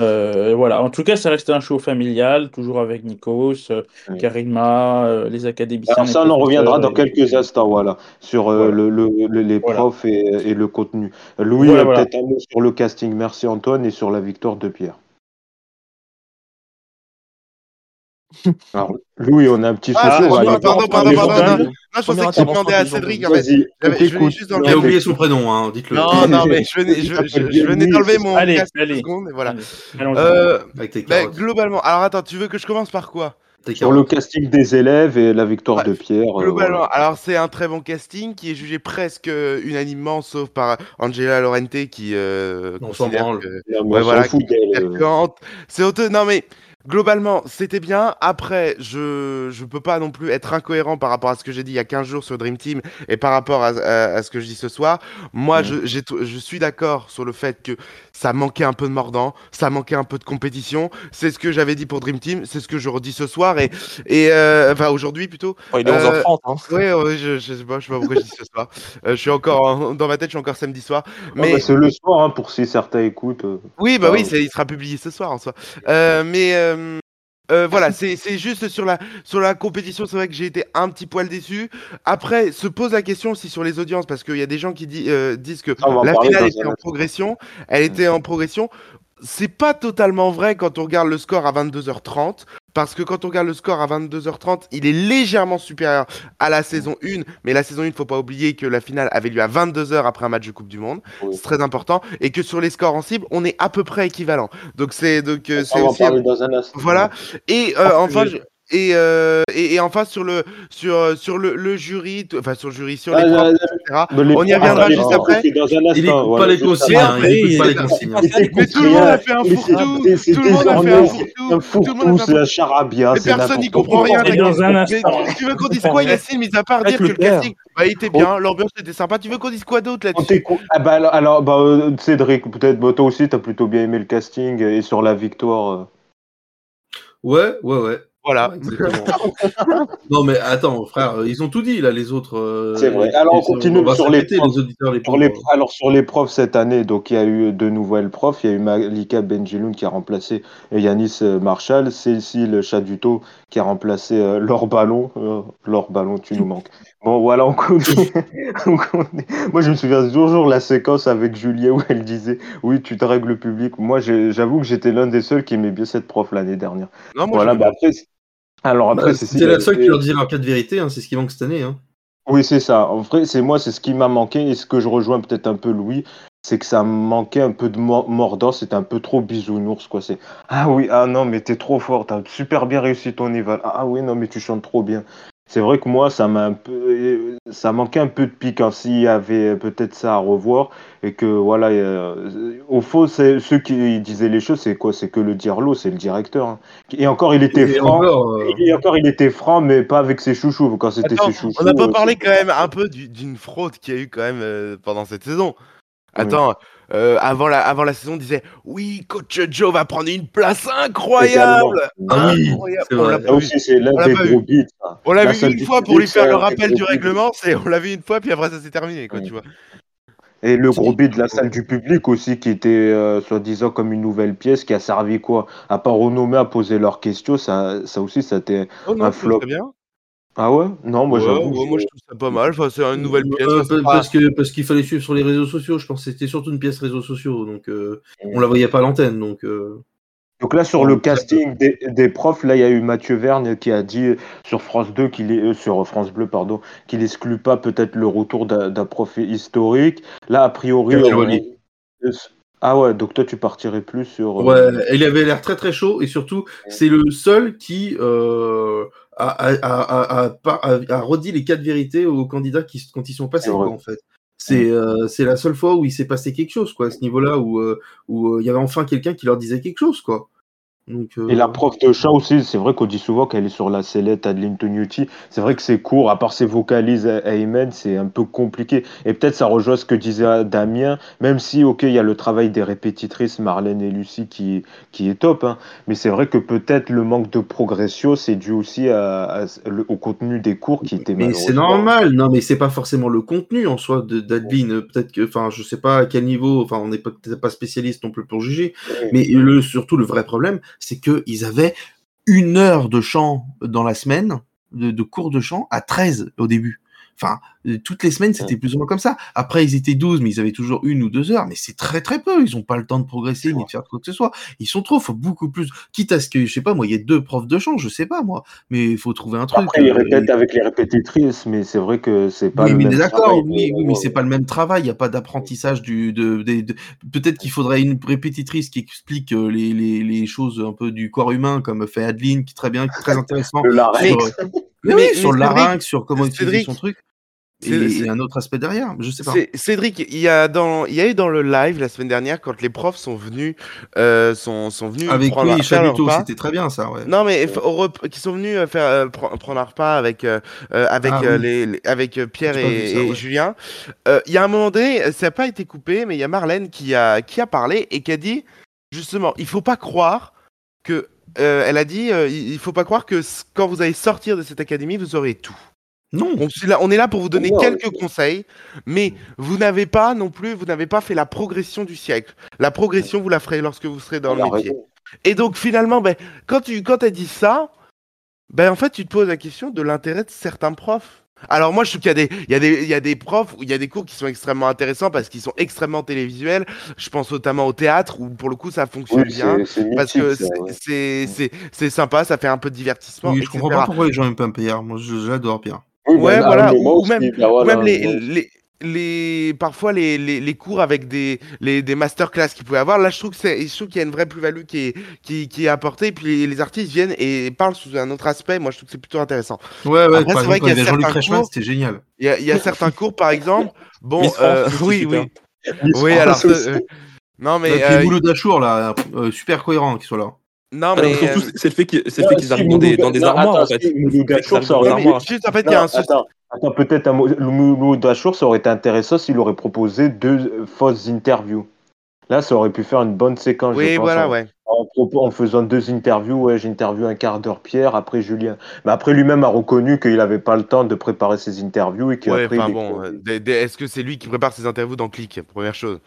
euh, voilà. En tout cas, ça reste un show familial, toujours avec Nikos, euh. Karima, euh, les académiciens, Alors ça, on en reviendra dans et- quelques instants, voilà, sur Voilà, le, le- le- les voilà, profs et, et le contenu. Louis, voilà. peut-être un mot sur le casting. Merci Antoine et sur la victoire de Pierre. Alors, Louis, on a un petit Ah, souci, Ah, pardon, pardon, pardon, non, je pensais que tu demandais à Cédric, en fait. Vas-y, on J'avais- Je venais t'écoute. juste Il a oublié son prénom, hein, dites-le. Non, non, mais je venais, je, venais d'enlever mon Allez, casque allez, secondes et voilà. allez, allons-y. Euh, bah, carottes. globalement, alors attends, tu veux que je commence par quoi? Sur le casting des élèves et la victoire de Pierre, euh, Globalement, alors c'est un très bon casting qui est jugé presque euh, unanimement, sauf par Angela Laurente qui euh, On s'en considère branle. que ouais voilà, c'est honteux. Non mais globalement, c'était bien. Après, je je peux pas non plus être incohérent par rapport à ce que j'ai dit il y a 15 jours sur Dream Team et par rapport à, à- à ce que je dis ce soir. Moi, Mm. je je suis d'accord sur le fait que ça manquait un peu de mordant, ça manquait un peu de compétition. C'est ce que j'avais dit pour Dream Team, c'est ce que je redis ce soir et et euh, enfin aujourd'hui plutôt. Oh, il est Euh, 11h30. Hein. Ouais, ouais, je, je sais pas, je sais pas pourquoi je dis ce soir. Euh, je suis encore en- dans ma tête, je suis encore samedi soir. Ah, Mais bah, c'est le soir, hein, pour si certains écoutent. euh. oui, bah Ah, oui, oui. il sera publié ce soir en soi. Euh, mais euh, euh, voilà, c'est juste sur la sur la compétition, c'est vrai que j'ai été un petit poil déçu. Après, se pose la question aussi sur les audiences parce qu'il y a des gens qui euh, disent que en la finale était en progression, elle était en progression. C'est pas totalement vrai quand on regarde le score à 22h30, parce que quand on regarde le score à 22h30, il est légèrement supérieur à la saison 1, mais la saison 1, faut pas oublier que la finale avait lieu à 22h après un match de Coupe du Monde, c'est très important, et que sur les scores en cible, on est à peu près équivalent. Donc c'est donc euh, c'est aussi dans un voilà. Et euh, enfin, je- et, euh, et, et enfin sur le sur euh, sur le, le jury, enfin sur le jury, sur les Ah, profs, là, etc. Mais les On y reviendra les juste après. c'est dans un Il instant. écoute voilà, pas les consignes, après. hein, il écoute pas les consignes. hein. Mais tout le monde a fait un fourre-tout. Tout le monde a fait un fourre-tout. Tout le monde a fait un c'est la fourre-tout. charabia, Mais personne n'y comprend rien. Instant. tu, veux qu'on dise quoi, Yacine, mis à part dire que le casting bah, il était bien, l'ambiance était sympa. Tu veux qu'on dise quoi d'autre là-dessus? Ah bah alors, alors, bah, euh, Cédric, peut-être bah, toi aussi, t'as plutôt bien aimé le casting et sur la victoire. euh. Ouais, ouais, ouais. Voilà. Exactement. non, mais attends, frère, ils ont tout dit, là, les autres. euh, C'est vrai. Alors, on continue sur les profs. les auditeurs, les alors sur les profs cette année, donc il y a eu deux nouvelles profs. Il y a eu Malika Benjeloun qui a remplacé Yanis euh, Marshall, Cécile Chaduto qui a remplacé euh, Laure Ballon. Euh, Laure Ballon, tu nous manques. Bon voilà, on continue. On continue. Moi je me souviens toujours la séquence avec Julien où elle disait oui tu te règles le public. Moi j'avoue que j'étais l'un des seuls qui aimait bien cette prof l'année dernière. Non, moi voilà, je bah après. C'est- Alors après Bah, c'est C'était la seule qui leur disait leur cas de vérité, hein, c'est ce qui manque cette année. Hein. Oui, c'est ça. En vrai, c'est moi, c'est ce qui m'a manqué et ce que je rejoins peut-être un peu Louis, c'est que ça me manquait un peu de mo- mordant, c'était un peu trop bisounours, quoi. C'est ah oui, ah non, mais t'es trop fort, t'as super bien réussi ton éval. Ah oui, non, mais tu chantes trop bien. C'est vrai que moi, ça m'a un peu, euh, ça manquait un peu de pique. Hein, S'il y avait peut-être ça à revoir et que voilà, euh, au fond, c'est ceux qui disaient les choses, c'est quoi? C'est que le dirlo, c'est le directeur. hein. Et encore, il était Et franc. encore, euh, Et encore, il était franc, mais pas avec ses chouchous. Quand c'était Attends, ses chouchous. on n'a pas euh, parlé quand même un peu du- d'une fraude qu'il y a eu quand même euh, pendant cette saison. Attends, euh, avant, la, avant la saison, on disait Oui, coach Joe va prendre une place incroyable Ah Incroyable. c'est On l'a vu. On l'a une fois pour lui faire le rappel du règlement, c'est on l'a vu une fois, puis après ça s'est terminé, quoi, tu vois. Et le gros bit de la salle du public aussi, qui était euh, soi-disant comme une nouvelle pièce, qui a servi quoi? À part aux nommés à poser leurs questions, ça, ça aussi, ça a été Oh non, un flop. très bien. Ah ouais? Non, moi ouais, j'avoue. ouais, moi je trouve ça pas mal. Enfin, c'est une nouvelle pièce. Euh, ça, parce que parce qu'il fallait suivre sur les réseaux sociaux. Je pense que c'était surtout une pièce réseaux sociaux, donc euh, on la voyait pas à l'antenne. Donc euh, Donc là, sur le casting des, des profs, là, il y a eu Mathieu Vergne qui a dit sur France 2, qu'il est, euh, sur France Bleu, pardon, qu'il exclut pas peut-être le retour d'un prof historique. Là, a priori, on- ah ouais, donc toi, tu partirais plus sur. euh, Ouais, il avait l'air très très chaud et surtout c'est le seul qui euh, a, a, a, redit les quatre vérités aux candidats qui, quand ils sont passés quoi, en fait. C'est euh, c'est la seule fois où il s'est passé quelque chose quoi à ce niveau-là où euh, où euh, il y avait enfin quelqu'un qui leur disait quelque chose quoi. Donc euh, Et la prof de chant aussi, c'est vrai qu'on dit souvent qu'elle est sur la sellette Adeline Tognuti. C'est vrai que c'est court, à part ses vocalises à Ayman, c'est un peu compliqué. Et peut-être ça rejoint ce que disait Damien, même si, ok, il y a le travail des répétitrices Marlène et Lucie qui, qui est top, hein. mais c'est vrai que peut-être le manque de progression, c'est dû aussi à- à- le- au contenu des cours qui était Mais c'est normal, non, mais c'est pas forcément le contenu en soi de d'Adeline. Peut-être que, enfin, je sais pas à quel niveau, enfin, on n'est peut-être pas spécialiste non plus pour juger, mais le, surtout le vrai problème, c'est qu'ils avaient une heure de chant dans la semaine, de, cours de chant, à 13 au début. Enfin, toutes les semaines, c'était plus ou moins comme ça. Après, ils étaient 12, mais ils avaient toujours une ou deux heures, mais c'est très très peu. Ils ont pas le temps de progresser ni de faire quoi que ce soit. Ils sont trop, faut beaucoup plus. Quitte à ce que, je sais pas, moi, il y ait deux profs de chant, je sais pas, moi, mais il faut trouver un truc. Après, ils euh, répètent avec les répétitrices, mais c'est vrai que c'est pas oui, le mais même d'accord, travail. oui, oui, mais c'est pas le même travail. Il n'y a pas d'apprentissage du. De, de- de- Peut-être qu'il faudrait une répétitrice qui explique euh, les, les, les choses un peu du corps humain, comme fait Adeline, qui est très bien, qui est très intéressant. Le larynx. Sur, mais Mais- oui, mais sur le larynx, sur comment utiliser son truc. Et, et un autre aspect derrière, je sais pas. Cédric, il y a dans, il y a eu dans le live la semaine dernière quand les profs sont venus, euh, sont, sont venus Avec prendre leur Chaluto, c'était très bien ça, ouais. Non mais rep- qui sont venus euh, faire euh, pre- prendre un repas avec euh, euh, avec Ah, oui. les, les- avec Pierre et, vu ça, et ouais. Julien. Il y a un moment donné, ça n'a pas été coupé, mais il y a Marlène qui a qui a parlé et qui a dit justement, il faut pas croire que elle a dit, il faut pas croire que quand vous allez sortir de cette académie, vous aurez tout. Non, On, est là, on est là pour vous donner Ouais, quelques conseils, mais vous n'avez pas non plus, vous n'avez pas fait la progression du siècle. La progression, vous la ferez lorsque vous serez dans le métier. raison. Et donc finalement, ben, quand tu quand as dit ça, ben, en fait, tu te poses la question de l'intérêt de certains profs. Alors moi, je trouve qu'il y a des, il y a des, il y a des profs, où il y a des cours qui sont extrêmement intéressants parce qu'ils sont extrêmement télévisuels. Je pense notamment au théâtre où pour le coup ça fonctionne Oui, bien. Parce mythique, que c'est- ouais. c'est c'est- c'est sympa, ça fait un peu de divertissement. oui, je etc. comprends pas pourquoi les gens aiment pas Pierre. Moi, je- j'adore Pierre. Oui, Ouais, voilà, ou- même- Ou voilà, même les, les, les parfois les, les, les cours avec des, les, des masterclass qu'ils pouvaient avoir. Là, je trouve que c'est, je trouve qu'il y a une vraie plus-value qui est, qui, qui est apportée. Et puis les, les artistes viennent et parlent sous un autre aspect. Moi, je trouve que c'est plutôt intéressant. Ouais, ouais, c'est vrai qu'il y a certains cours- c'était génial. Il y a, il y a certains cours, par exemple. Bon, France, euh, oui, oui, Miss oui. Alors, euh, non mais, euh, Mouloud Dachour, là, euh, super cohérent qu'il soit là. Non mais. surtout, euh, c'est le fait qu'ils qu'ils si, arrivent dans des, dans des non, armoires, attends, en fait. juste en fait, il y a un souci. peut-être Mouloud Dachour, ça aurait été intéressant s'il aurait proposé deux euh, fausses interviews. Là, ça aurait pu faire une bonne séquence, je Oui, pense, voilà, en, ouais. en, propos- en faisant deux interviews. Ouais, j'interviewe un quart d'heure Pierre, après Julien. Mais après, lui-même a reconnu qu'il n'avait pas le temps de préparer ses interviews et Ouais, qu'après, enfin il bon, est-ce que c'est lui qui prépare ses interviews dans Click? Première chose.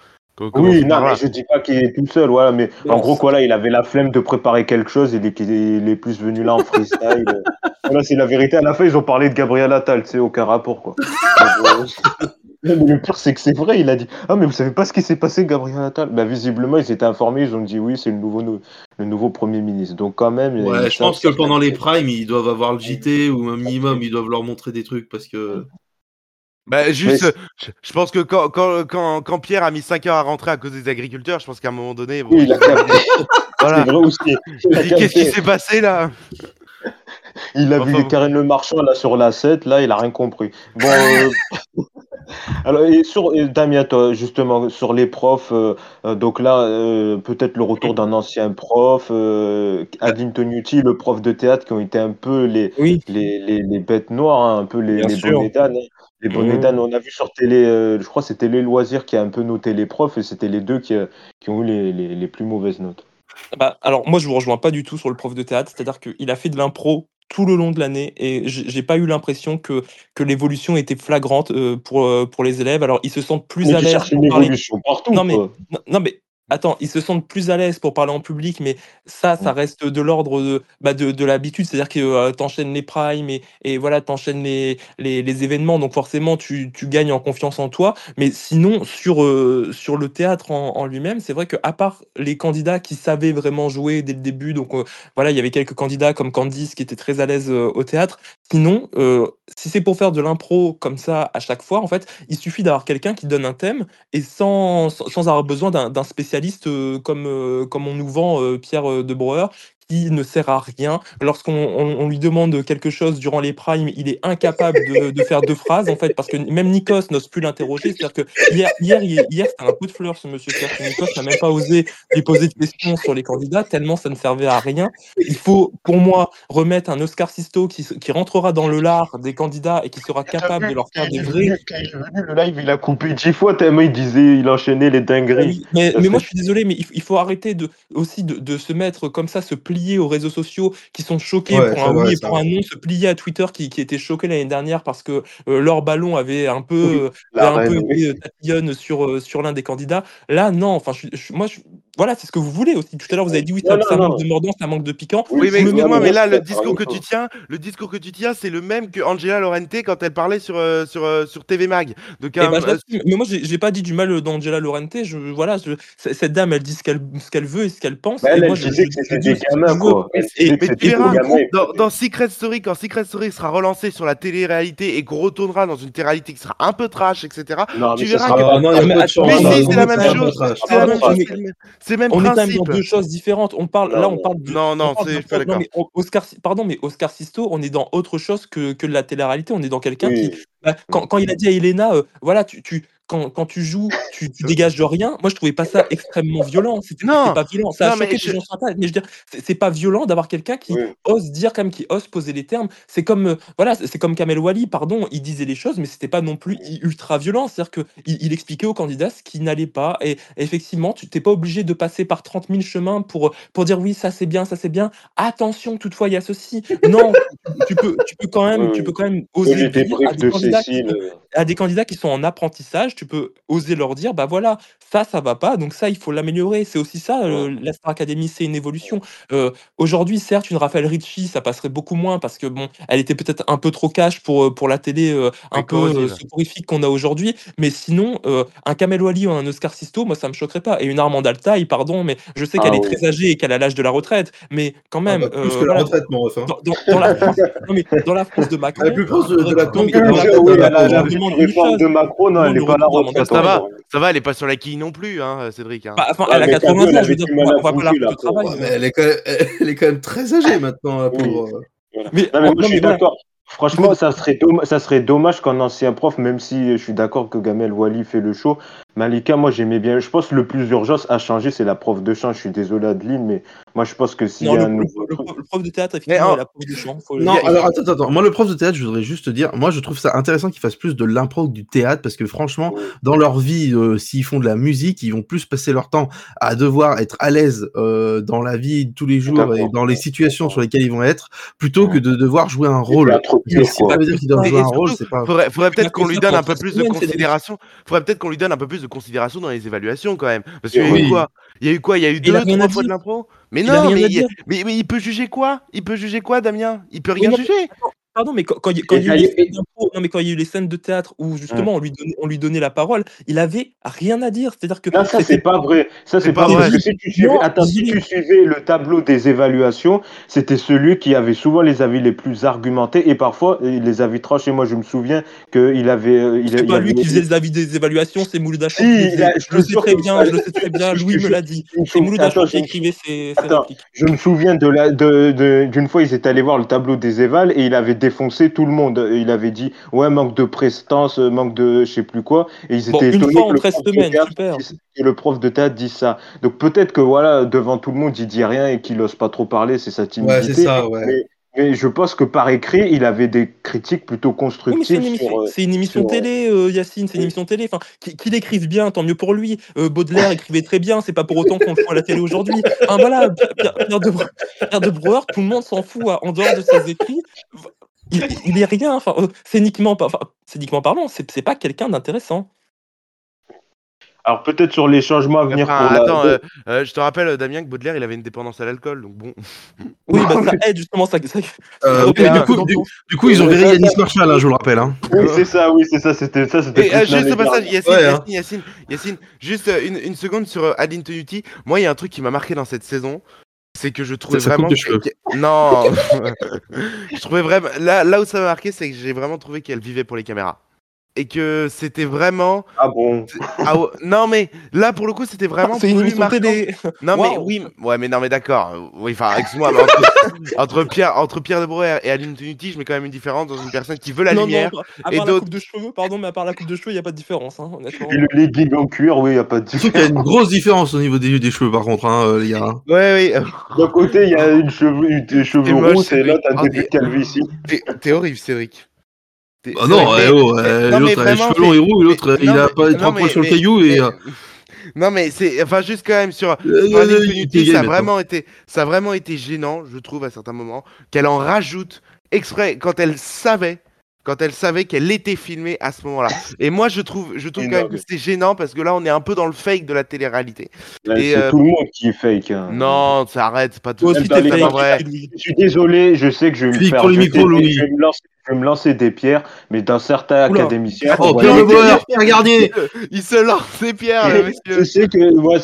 Oui, non, mais je dis pas qu'il est tout seul, voilà, mais en gros, c'est- quoi, là, il avait la flemme de préparer quelque chose, il est, il est plus venu là en freestyle. voilà, c'est la vérité. À la fin, ils ont parlé de Gabriel Attal, tu sais, aucun rapport, quoi. Mais le pire, c'est que c'est vrai, il a dit Ah, mais vous savez pas ce qui s'est passé, Gabriel Attal? Bah, visiblement, ils étaient informés, ils ont dit oui, c'est le nouveau, nou- le nouveau Premier ministre. Donc, quand même. il- Ouais, je pense que pendant les primes, ils doivent avoir le JT ou un minimum, ils doivent leur montrer des trucs parce que. Bah, juste, Mais je, je pense que quand, quand, quand, quand Pierre a mis 5 heures à rentrer à cause des agriculteurs, je pense qu'à un moment donné, bon, Oui, il a voilà. Qu'est-ce qui s'est passé là? Il a Enfin, vu bon. les Karine Le Marchand là sur la 7, là il a rien compris. Bon, euh, alors et sur et Damien, toi justement sur les profs, euh, euh, donc là euh, peut-être le retour d'un ancien prof, euh, Tognuti, le prof de théâtre qui ont été un peu les Oui, les, les, les bêtes noires, hein, un peu les, Bien les bonnets d'âne. Les bonnets Mmh. d'âne, on a vu sur télé, euh, je crois que c'était les loisirs qui a un peu noté les profs et c'était les deux qui, euh, qui ont eu les, les, les plus mauvaises notes. Bah, alors moi je vous rejoins pas du tout sur le prof de théâtre, c'est-à-dire qu'il a fait de l'impro tout le long de l'année et j'ai pas eu l'impression que, que l'évolution était flagrante euh, pour, pour les élèves. Alors ils se sentent plus Mais à l'aise une évolution partout. Non mais, non, mais attends, ils se sentent plus à l'aise pour parler en public, mais ça, ça reste de l'ordre de, bah, de, de l'habitude. C'est-à-dire que euh, tu enchaînes les primes et, et voilà, tu enchaînes les, les, les événements. Donc forcément, tu, tu gagnes en confiance en toi. Mais sinon, sur, euh, sur le théâtre en, en lui-même, c'est vrai qu'à part les candidats qui savaient vraiment jouer dès le début, donc euh, voilà, il y avait quelques candidats comme Candice qui étaient très à l'aise euh, au théâtre. Sinon, euh, si c'est pour faire de l'impro comme ça à chaque fois, en fait, il suffit d'avoir quelqu'un qui donne un thème et sans, avoir besoin d'un spécialiste euh, comme, euh, comme on nous vend Pierre de Breuer, qui ne sert à rien. Lorsqu'on on, on lui demande quelque chose durant les primes, il est incapable de, de faire deux phrases, en fait, parce que même Nikos n'ose plus l'interroger. C'est-à-dire que hier, hier, hier, c'était un coup de fleur, ce monsieur que Nikos n'a même pas osé lui poser de questions sur les candidats, tellement ça ne servait à rien. Il faut, pour moi, remettre un Oscar Sisto qui, qui rentrera dans le lard des candidats et qui sera capable de leur faire des vrais. Le live, il a coupé dix fois tellement il disait, il enchaînait les dingueries. Mais, mais moi je suis désolé, mais il, il faut arrêter de aussi de, de, se mettre comme ça, se plier aux réseaux sociaux qui sont choqués Ouais, pour un vrai, oui et pour un non, se plier à Twitter qui, qui était choqué l'année dernière parce que euh, leur ballon avait un peu, Oui, euh, avait un peu oui. euh, sur, sur l'un des candidats. Là, non, enfin, je, je- moi, je- voilà, c'est ce que vous voulez aussi. Tout à l'heure, vous avez dit oui, Non, ça, non, ça non. manque de mordant, ça manque de piquant. Oui, mais mets- mais là, le discours que tu tiens, le discours que tu tiens, c'est le même que Angela Laurente quand elle parlait sur, euh, sur, euh, sur TV Mag. Donc, Eh un- ben, je euh, mais moi, j'ai pas dit du mal d'Angela Laurente. Je, voilà, je- cette dame, elle dit ce qu'elle ce qu'elle veut et ce qu'elle pense. Bah, et elle, moi, elle je, disait je- que c'était dis des gamins, quoi. Et- mais tu verras, dans, dans Secret Story, quand Secret Story sera relancé sur la télé-réalité et qu'on retournera dans une télé-réalité qui sera un peu trash, etc., tu verras que- Ah non, il y a mais si, est- c'est la même- chose. C'est même On est quand même dans deux choses différentes. On parle, Non, là, on non. parle de, Non, non, c'est- d'un je suis pas d'accord. Oscar, pardon, mais Oscar Sisto, on est dans autre chose que, que de la télé-réalité. On est dans quelqu'un qui, bah, quand, quand il a dit à Elena, euh, voilà, tu, tu, quand, quand tu joues, tu, tu dégages de rien. Moi, je trouvais pas ça extrêmement violent. C'était pas violent. Ça a non, mais choqué je- des gens sur Internet. Mais je veux dire, c'est pas violent d'avoir quelqu'un qui Oui. ose dire, quand même, qui ose poser les termes. C'est comme, euh, voilà, c'est comme Kamel Wally, pardon, il disait les choses, mais c'était pas non plus ultra violent. C'est-à-dire que il, expliquait aux candidats ce qui n'allait pas. Et effectivement, tu t'es pas obligé de passer par 30 000 chemins pour, pour dire oui, ça c'est bien, ça c'est bien. Attention, toutefois, il y a ceci. Non, tu peux, tu peux quand même, Oui, tu peux quand même oser dire à des de candidats qui à des candidats qui sont en apprentissage, tu peux oser leur dire, bah voilà, ça, ça va pas, donc ça, il faut l'améliorer. C'est aussi ça, euh, la Star Academy, c'est une évolution. Euh, Aujourd'hui, certes, une Raphaël Ricci, ça passerait beaucoup moins parce que bon, elle était peut-être un peu trop cash pour, euh, pour la télé euh, un peu soporifique qu'on a aujourd'hui. Mais sinon, un Kamel Wally ou un Oscar Sisto, moi, ça me choquerait pas. Et une Armande Altaï, pardon, mais je sais Ah qu'elle est oui. très âgée et qu'elle a l'âge de la retraite, mais quand Ah même, bah, plus que la retraite, mon ref. hein. dans, dans- dans la France, non, mais dans la France de Macron, Elle est plus proche de, la hein, de Macron, non, elle n'est pas à Ça va, ça va, elle est pas sur la quille non plus, hein, Cédric. hein. Bah, enfin, Ouais, elle a mais t'as vu, 80 elle ans, je veux dire, on va, pas la mais elle est, quand même, elle est quand même très âgée maintenant. Mais, Non, mais en- moi, non, je suis d'accord. Franchement, ça serait, domm- ça serait dommage qu'un ancien prof, même si je suis d'accord que Gamel Wally fait le show, Malika, moi j'aimais bien. Je pense que le plus urgent à changer, c'est la prof de chant. Je suis désolé, Adeline, mais moi je pense que s'il Non, y a le, un le- nouveau le- truc. le prof de théâtre, effectivement, la prof de chant. Faut le Non, alors attends, attends, attends. Moi, le prof de théâtre, je voudrais juste te dire, moi, je trouve ça intéressant qu'ils fassent plus de l'impro que du théâtre parce que franchement, dans leur vie, euh, s'ils font de la musique, ils vont plus passer leur temps à devoir être à l'aise euh, dans la vie de tous les jours et dans les situations sur lesquelles ils vont être, plutôt que de devoir jouer un rôle. si ça veut dire qu'ils doivent jouer un pas. Faudrait, faudrait peut-être qu'on lui donne un peu plus de considération. Faudrait peut-être qu'on lui donne un peu plus de considération dans les évaluations quand même. Parce qu'il y a eu quoi? Il y a eu quoi? Il y a eu a deux, trois fois de l'impro? Mais Il non, mais, il- mais, mais il peut juger quoi? Il peut juger quoi, Damien? Il peut Oui, rien juger? Pardon, mais quand, quand il, quand il y a eu les d'ailleurs- scènes d'impro- non, mais quand il y a eu les scènes de théâtre où justement on, lui donnait, on lui donnait la parole, il avait rien à dire. C'est-à-dire que Non, ça c'est pas vrai. Ça c'est pas pas vrai. vrai. Parce que si tu suivais, Non, attends, si tu suivais le tableau des évaluations, c'était celui qui avait souvent les avis les plus argumentés et parfois euh, les avis tranchés. Moi, je me souviens qu'il avait, euh, il, c'est il pas avait- lui qui faisait les avis des évaluations, c'est Moulouda Chant Si, a- je le sais très bien, je le sais très bien. Louis je- me l'a dit. C'est attends, qui je me écrivait ses, Attends, je me souviens de la, de, de- d'une fois, ils étaient allés voir le tableau des évals et il avait défoncé tout le monde. Il avait dit, ouais, manque de prestance, euh, manque de je sais plus quoi. Et ils Bon, étaient étonnés que le 13 prof théâtre que le prof de théâtre dise ça. Donc peut-être que voilà, devant tout le monde, il dit rien et qu'il ose pas trop parler, c'est sa Ouais, timidité. c'est ça, ouais. Mais, mais je pense que par écrit, il avait des critiques plutôt constructives euh, c'est une émission sur, euh, télé, euh, Yacine, c'est une émission télé. Enfin, qu'il écrive bien, tant mieux pour lui. Euh, Baudelaire écrivait très bien, c'est pas pour autant qu'on le voit à la télé aujourd'hui. Enfin, voilà, Pierre, de, Pierre de tout le monde s'en fout hein, en dehors de ses écrits. Il, il est rien, enfin, euh, scéniquement, par- enfin, scéniquement parlant, c'est c'est pas quelqu'un d'intéressant. Alors peut-être sur les changements à venir Enfin, pour la. attends, euh, euh, je te rappelle, Damien, que Baudelaire, il avait une dépendance à l'alcool, donc bon. Oui, bah ça aide justement ça. ça- Euh, du, coup, peu du, d'ambiance. du coup, ils ont viré Yanis Marshall, hein, je vous le rappelle. Hein. Oui, c'est ça, oui, c'est ça, c'était ça, c'était juste passage, dernière. Yacine, Ouais, hein. Yacine, Yacine, Yacine, juste euh, une, une seconde sur euh, Ad Infinity. Moi, il y a un truc qui m'a marqué dans cette saison, c'est que je trouvais vraiment. que- Non Je trouvais vraiment. Là, là où ça m'a marqué, c'est que j'ai vraiment trouvé qu'elle vivait pour les caméras. Et que c'était vraiment. Ah bon Ah non, mais là, pour le coup, c'était vraiment. C'est une émission marquant. télé. Non mais oui, ouais mais non mais d'accord. Oui, enfin excuse-moi, mais entre, entre Pierre, entre Pierre de Brouwer et Aline Tunuti, je mets quand même une différence dans une personne qui veut la non, lumière. non, à et part la d'autres- coupe de cheveux, pardon, mais à part la coupe de cheveux, il n'y a pas de différence, hein, honnêtement. Et le legging en cuir, oui, il n'y a pas de trouve qu'il y a différence. une grosse différence au niveau des, des cheveux, par contre, hein, euh, les gars. Ouais, oui. D'un côté, il y a une cheveux, des cheveux roux, et là, t'as Oh, des- de calvitie. T'es t'es horrible, Cédric. Ah non, eh mais- oh, mais- euh, non, mais l'autre a les cheveux longs et roux, et l'autre, il a pas trois points sur le caillou et. euh, Non mais c'est enfin juste quand même sur, euh, euh, ça a maintenant. vraiment été ça a vraiment été gênant, je trouve à certains moments qu'elle en rajoute exprès quand elle savait quand elle savait qu'elle était filmée à ce moment-là. Et moi je trouve je trouve quand même que c'était gênant parce que là on est un peu dans le fake de la télé-réalité. C'est euh, tout le monde qui est fake. hein. Non, ça arrête, c'est pas tout. Aussi, c'est fake, vrai. Je suis désolé, je sais que je vais me Clique faire pour le jeter micro, des- Louis. je vais me lancer, je vais me lancer des pierres, mais dans certains Oula. académiciens, Oh, Pierre Le Pierre Garnier Il se lance ses pierres, le je monsieur. sais que moi,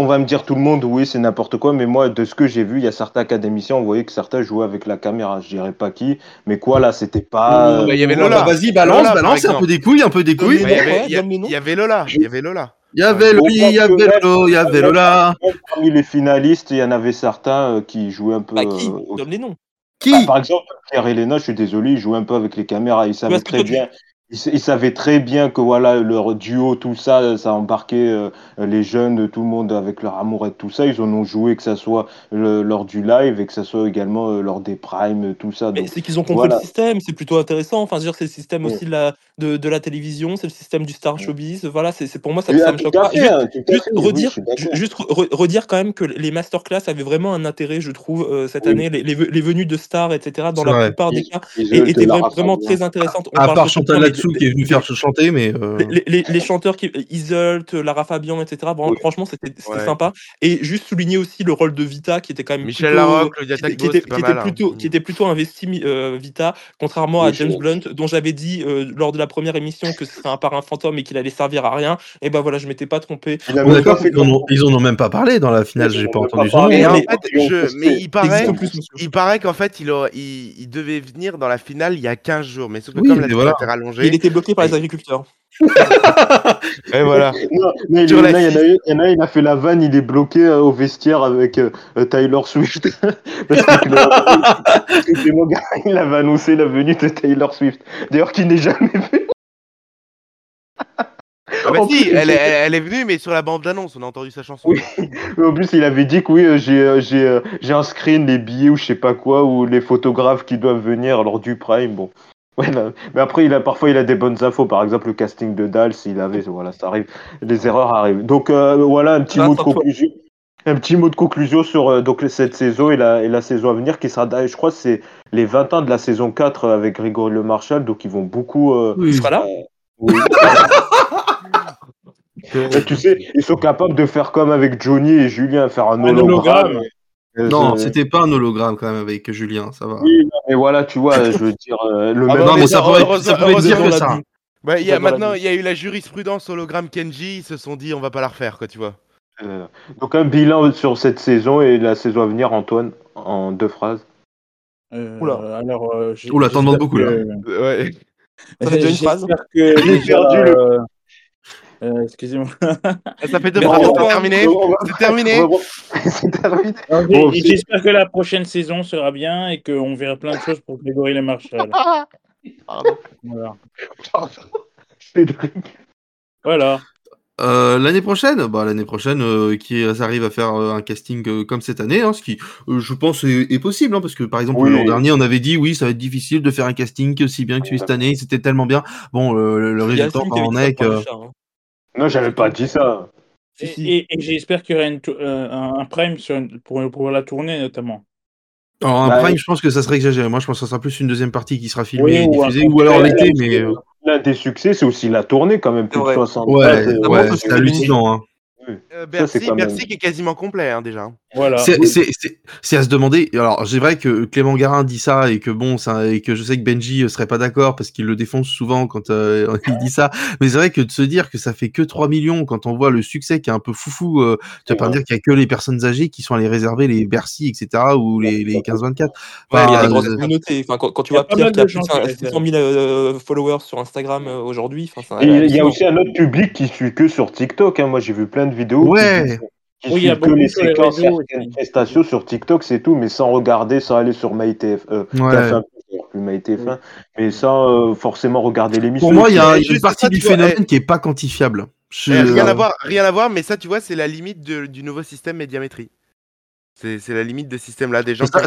on va me dire tout le monde, oui, c'est n'importe quoi, mais moi, de ce que j'ai vu, il y a certains académiciens, on voyait que certains jouaient avec la caméra. Je dirais pas qui, mais quoi là, c'était pas. Bah, il y avait Lola. Vas-y, balance, balance, un peu des couilles, un peu des couilles. Il y avait- Lola, il y avait Lola. Il y avait lui, il y avait il y avait Lola. Parmi les finalistes, il y en avait certains euh, qui jouaient un peu. Bah, qui euh, Donne les noms. Qui par exemple, Pierre Elena, je suis désolé, il jouait un peu avec les caméras. Il savait très bien. Il, sa- il savait très bien que voilà leur duo, tout ça, ça embarquait euh, les jeunes, tout le monde avec leur amour et tout ça. Ils en ont joué, que ça soit le- lors du live et que ça soit également euh, lors des primes, tout ça. Mais c'est qu'ils ont compris voilà. le système, c'est plutôt intéressant. Enfin, je veux dire, c'est le système Oui. aussi de la, de, de la télévision, c'est le système du star showbiz. Voilà, c'est pour moi, ça, ça ah, me choque pas. Juste, hein, juste fait, redire, juste re- quand même que les masterclass avaient vraiment un intérêt, je trouve, euh, cette Oui. année. Les, les, ve- les venues de stars, etc., dans la vrai. plupart des Ils- cas, ils étaient vraiment très intéressantes. On À part Chantal qui est venu faire chanter, mais. euh, les, les- les chanteurs qui Isolt, Lara Fabian, etc. Vraiment, Oui. franchement, c'était Ouais. sympa. Et juste souligner aussi le rôle de Vita, qui était quand même Michel plutôt, Larocque, Claudia qui, était- qui Tagbo, était, c'est pas qui était mal, hein. plutôt, qui était plutôt investi euh, Vita, contrairement à James Blunt, dont j'avais dit euh, lors de la première émission que ce serait un parrain fantôme et qu'il allait servir à rien. Et ben voilà, je m'étais pas trompé. Il pas fait en ont- ils en ont même pas parlé dans la finale, j'ai pas entendu son nom. Mais- il paraît, il paraît qu'en fait, il, devait venir dans la finale il y a 15 jours, mais sauf que comme la voilà. finale était Il était bloqué par les agriculteurs. et voilà. Non, mais il, y en a, il a six. eu- il y en a, il a fait la vanne, il est bloqué euh, au vestiaire avec euh, euh, Taylor Swift. Parce que le- c'est mon gars, il avait annoncé la venue de Taylor Swift. D'ailleurs, qui n'est jamais vu. Ah bah si, plus, elle, est- j'ai- elle, elle est venue, mais sur la bande d'annonce, on a entendu sa chanson. Oui. Mais en plus, il avait dit que oui, euh, j'ai j'ai j'ai un screen, les billets ou je sais pas quoi, ou les photographes qui doivent venir lors du prime. Bon. Ouais. Mais après, il a, parfois, il a des bonnes infos. Par exemple, le casting de Dals, il avait, voilà, ça arrive. Les erreurs arrivent. Donc, euh, voilà, un petit mot de toi. conclusion. Un petit mot de conclusion sur euh, donc, cette saison et la, et la saison à venir qui sera, je crois, que c'est les 20 ans de la saison 4 avec Grégory Le Marchal. Donc, ils vont beaucoup. euh, Il Oui. sera là oui. Mais tu sais, ils sont capables de faire comme avec Johnny et Julien, faire un, Un hologramme. hologramme. Euh, Non, c'était pas un hologramme quand même avec Julien, ça va. Oui, mais voilà, tu vois, je veux dire, euh, le Ah même. bah, non, mais ça ça, pourrait, être on que l'a ça. y a maintenant, il y a eu la jurisprudence hologramme Kenji, ils se sont dit on va pas la refaire, quoi, tu vois. Euh, donc un bilan sur cette saison et la saison à venir, Antoine, en deux phrases. Euh, Oula. Alors, euh, Oula, t'en demandes beaucoup, là. Ouais. J'espère que déjà, perdu le- euh, Excusez-moi. Ça fait deux on c'est terminé. C'est terminé. Bon, J'espère que la prochaine saison sera bien et qu'on verra plein de choses pour Grégory Le Marchal. Pardon. Voilà. Cédric. Voilà. Euh, l'année prochaine, bah, l'année prochaine, euh, qui arrive à faire euh, un casting euh, comme cette année, hein, ce qui, euh, je pense, est, est possible, hein, parce que par exemple Oui. l'an dernier, on avait dit oui, ça va être difficile de faire un casting aussi bien que celui cette année, c'était tellement bien. Bon, euh, le, résultat en est que hein. Non, j'avais pas dit ça. Et, si. et- et j'espère qu'il y aura une euh, un prime sur une- pour, pour la tournée notamment. alors, un Bah, prime, je pense que ça serait exagéré. Moi, je pense que ça sera plus une deuxième partie qui sera filmée Oui, et diffusée, ou alors l'été, mais l'un des succès, c'est aussi la tournée quand même, plus de vrai. 60 Ouais, ouais, c'est hallucinant. Hein. Euh, Ça, Bercy, même- Bercy qui est quasiment complet hein, déjà. Voilà. C'est c'est à se demander. Alors, c'est vrai que Clément Garin dit ça et que bon, ça, et que je sais que Benji euh, serait pas d'accord parce qu'il le défonce souvent quand euh, il dit ça. Mais c'est vrai que de se dire que ça fait que 3 millions quand on voit le succès qui est un peu foufou, euh, tu vas pas Ouais. dire qu'il y a que les personnes âgées qui sont allées réserver les Bercy, etc. ou les, les 15-24. Ouais, il y a Enfin, des grosses euh, communautés. Enfin, quand, quand tu vois Pierre qui a de plus gens de qui 5- réservent. 600 000 euh, followers sur Instagram euh, aujourd'hui, Il y a- y a aussi un autre public qui suit que sur TikTok. hein. Moi, j'ai vu plein de vidéos Ouais. qui, qui Oui, suivent que les sur les séquences, certaines aussi. prestations sur TikTok, c'est tout, mais sans regarder, sans aller sur MyTF. Euh, Ouais. TF1, plus MyTF1, mais sans euh, pour regarder l'émission. Pour moi, il y a une juste partie ça, du vois, phénomène qui est pas quantifiable. Je- Eh, rien euh, à voir, rien à voir, mais ça, tu vois, c'est la limite de- du nouveau système médiamétrie. C'est la limite de ce système-là, des gens Ça,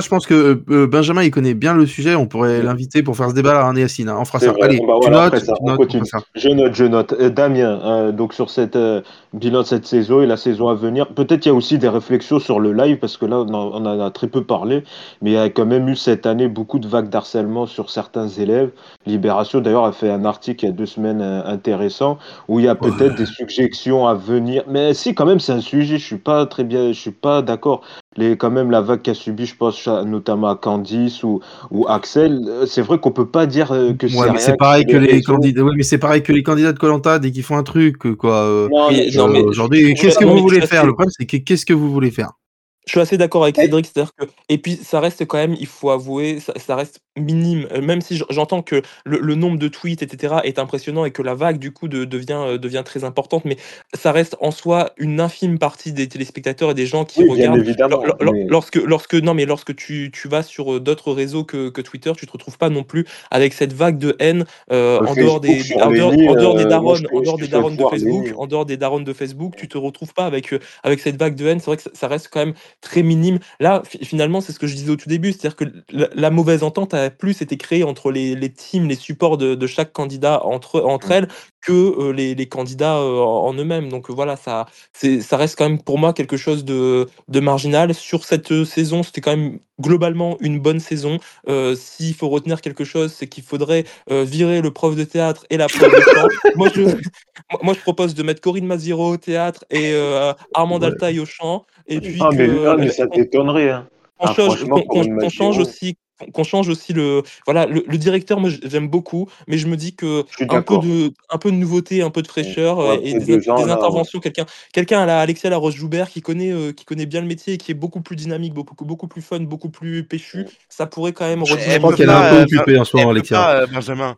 je pense que euh, Benjamin, il connaît bien le sujet. On pourrait l'inviter pour faire ce débat là, hein, Yacine. hein. On fera ça. vrai. Allez, Bah tu voilà, notes, après ça, tu on notes, on continue. Je note, je note. Euh, Damien, euh, donc sur cette euh, bilan de cette saison et la saison à venir, peut-être il y a aussi des réflexions sur le live parce que là on en, on en a très peu parlé, mais il y a quand même eu cette année beaucoup de vagues d'harcèlement sur certains élèves. Libération d'ailleurs a fait un article il y a deux semaines euh, intéressant où il y a peut-être des suggestions à venir. Mais si quand même c'est un sujet, je suis pas très bien, je suis pas d'accord. Les quand même la vague qu'a subi, je pense à- notamment à Candice ou ou Axel, euh, c'est vrai qu'on peut pas dire euh, que c'est Ouais, mais rien, c'est pareil que les candidats. Oui, mais c'est pareil que les candidats de Colanta dès qu'ils font un truc, quoi. euh, Non, Oui, mais je- non, mais- Aujourd'hui, qu'est-ce que vous voulez faire? Le problème, c'est que qu'est-ce que vous voulez faire? Je suis assez d'accord avec Cédric, c'est-à-dire que et puis ça reste quand même, il faut avouer, ça, ça reste minime, euh, même si j'entends que le, le nombre de tweets, etc., est impressionnant et que la vague du coup de- devient euh, devient très importante, mais ça reste en soi une infime partie des téléspectateurs et des gens qui Oui, regardent. lor- mais- Lorsque, lorsque, non, mais lorsque tu, tu vas sur euh, d'autres réseaux que, que Twitter, tu te retrouves pas non plus avec cette vague de haine euh, en dehors des, en dehors, en dehors des darons, je en dehors des darons de Facebook, en dehors des darons de Facebook, tu te retrouves pas avec, avec cette vague de haine. C'est vrai que ça, ça reste quand même très minime. Là, fi- finalement, c'est ce que je disais au tout début, c'est-à-dire que la, la mauvaise entente a plus été créée entre les, les teams, les supports de, de chaque candidat entre, entre Mm. elles que euh, les, les candidats euh, en eux-mêmes. Donc euh, voilà, ça, ça reste quand même pour moi quelque chose de, de marginal. Sur cette saison, c'était quand même globalement une bonne saison. Euh, S'il faut retenir quelque chose, c'est qu'il faudrait euh, virer le prof de théâtre et la prof de chant. moi, je, moi- moi, je propose de mettre Corinne Maziro au théâtre et euh, Armand Ouais. Altaï au chant. Et puis Ah, mais, que, ah, mais ça t'étonnerait. Hein. qu'on Ah, qu'on- change aussi qu'on- change aussi le voilà le, le directeur moi j'aime beaucoup mais je me dis que un peu de un peu de nouveauté un peu de fraîcheur Ouais, et des, là, ouais. interventions quelqu'un quelqu'un à la Alexia Laroche Joubert qui connaît euh, qui connaît bien le métier et qui est beaucoup plus dynamique beaucoup beaucoup plus fun beaucoup plus péchu ça pourrait quand même Elle Je crois qu'elle est un peu euh, occupée en ce moment, Alexia. pas, euh, Benjamin.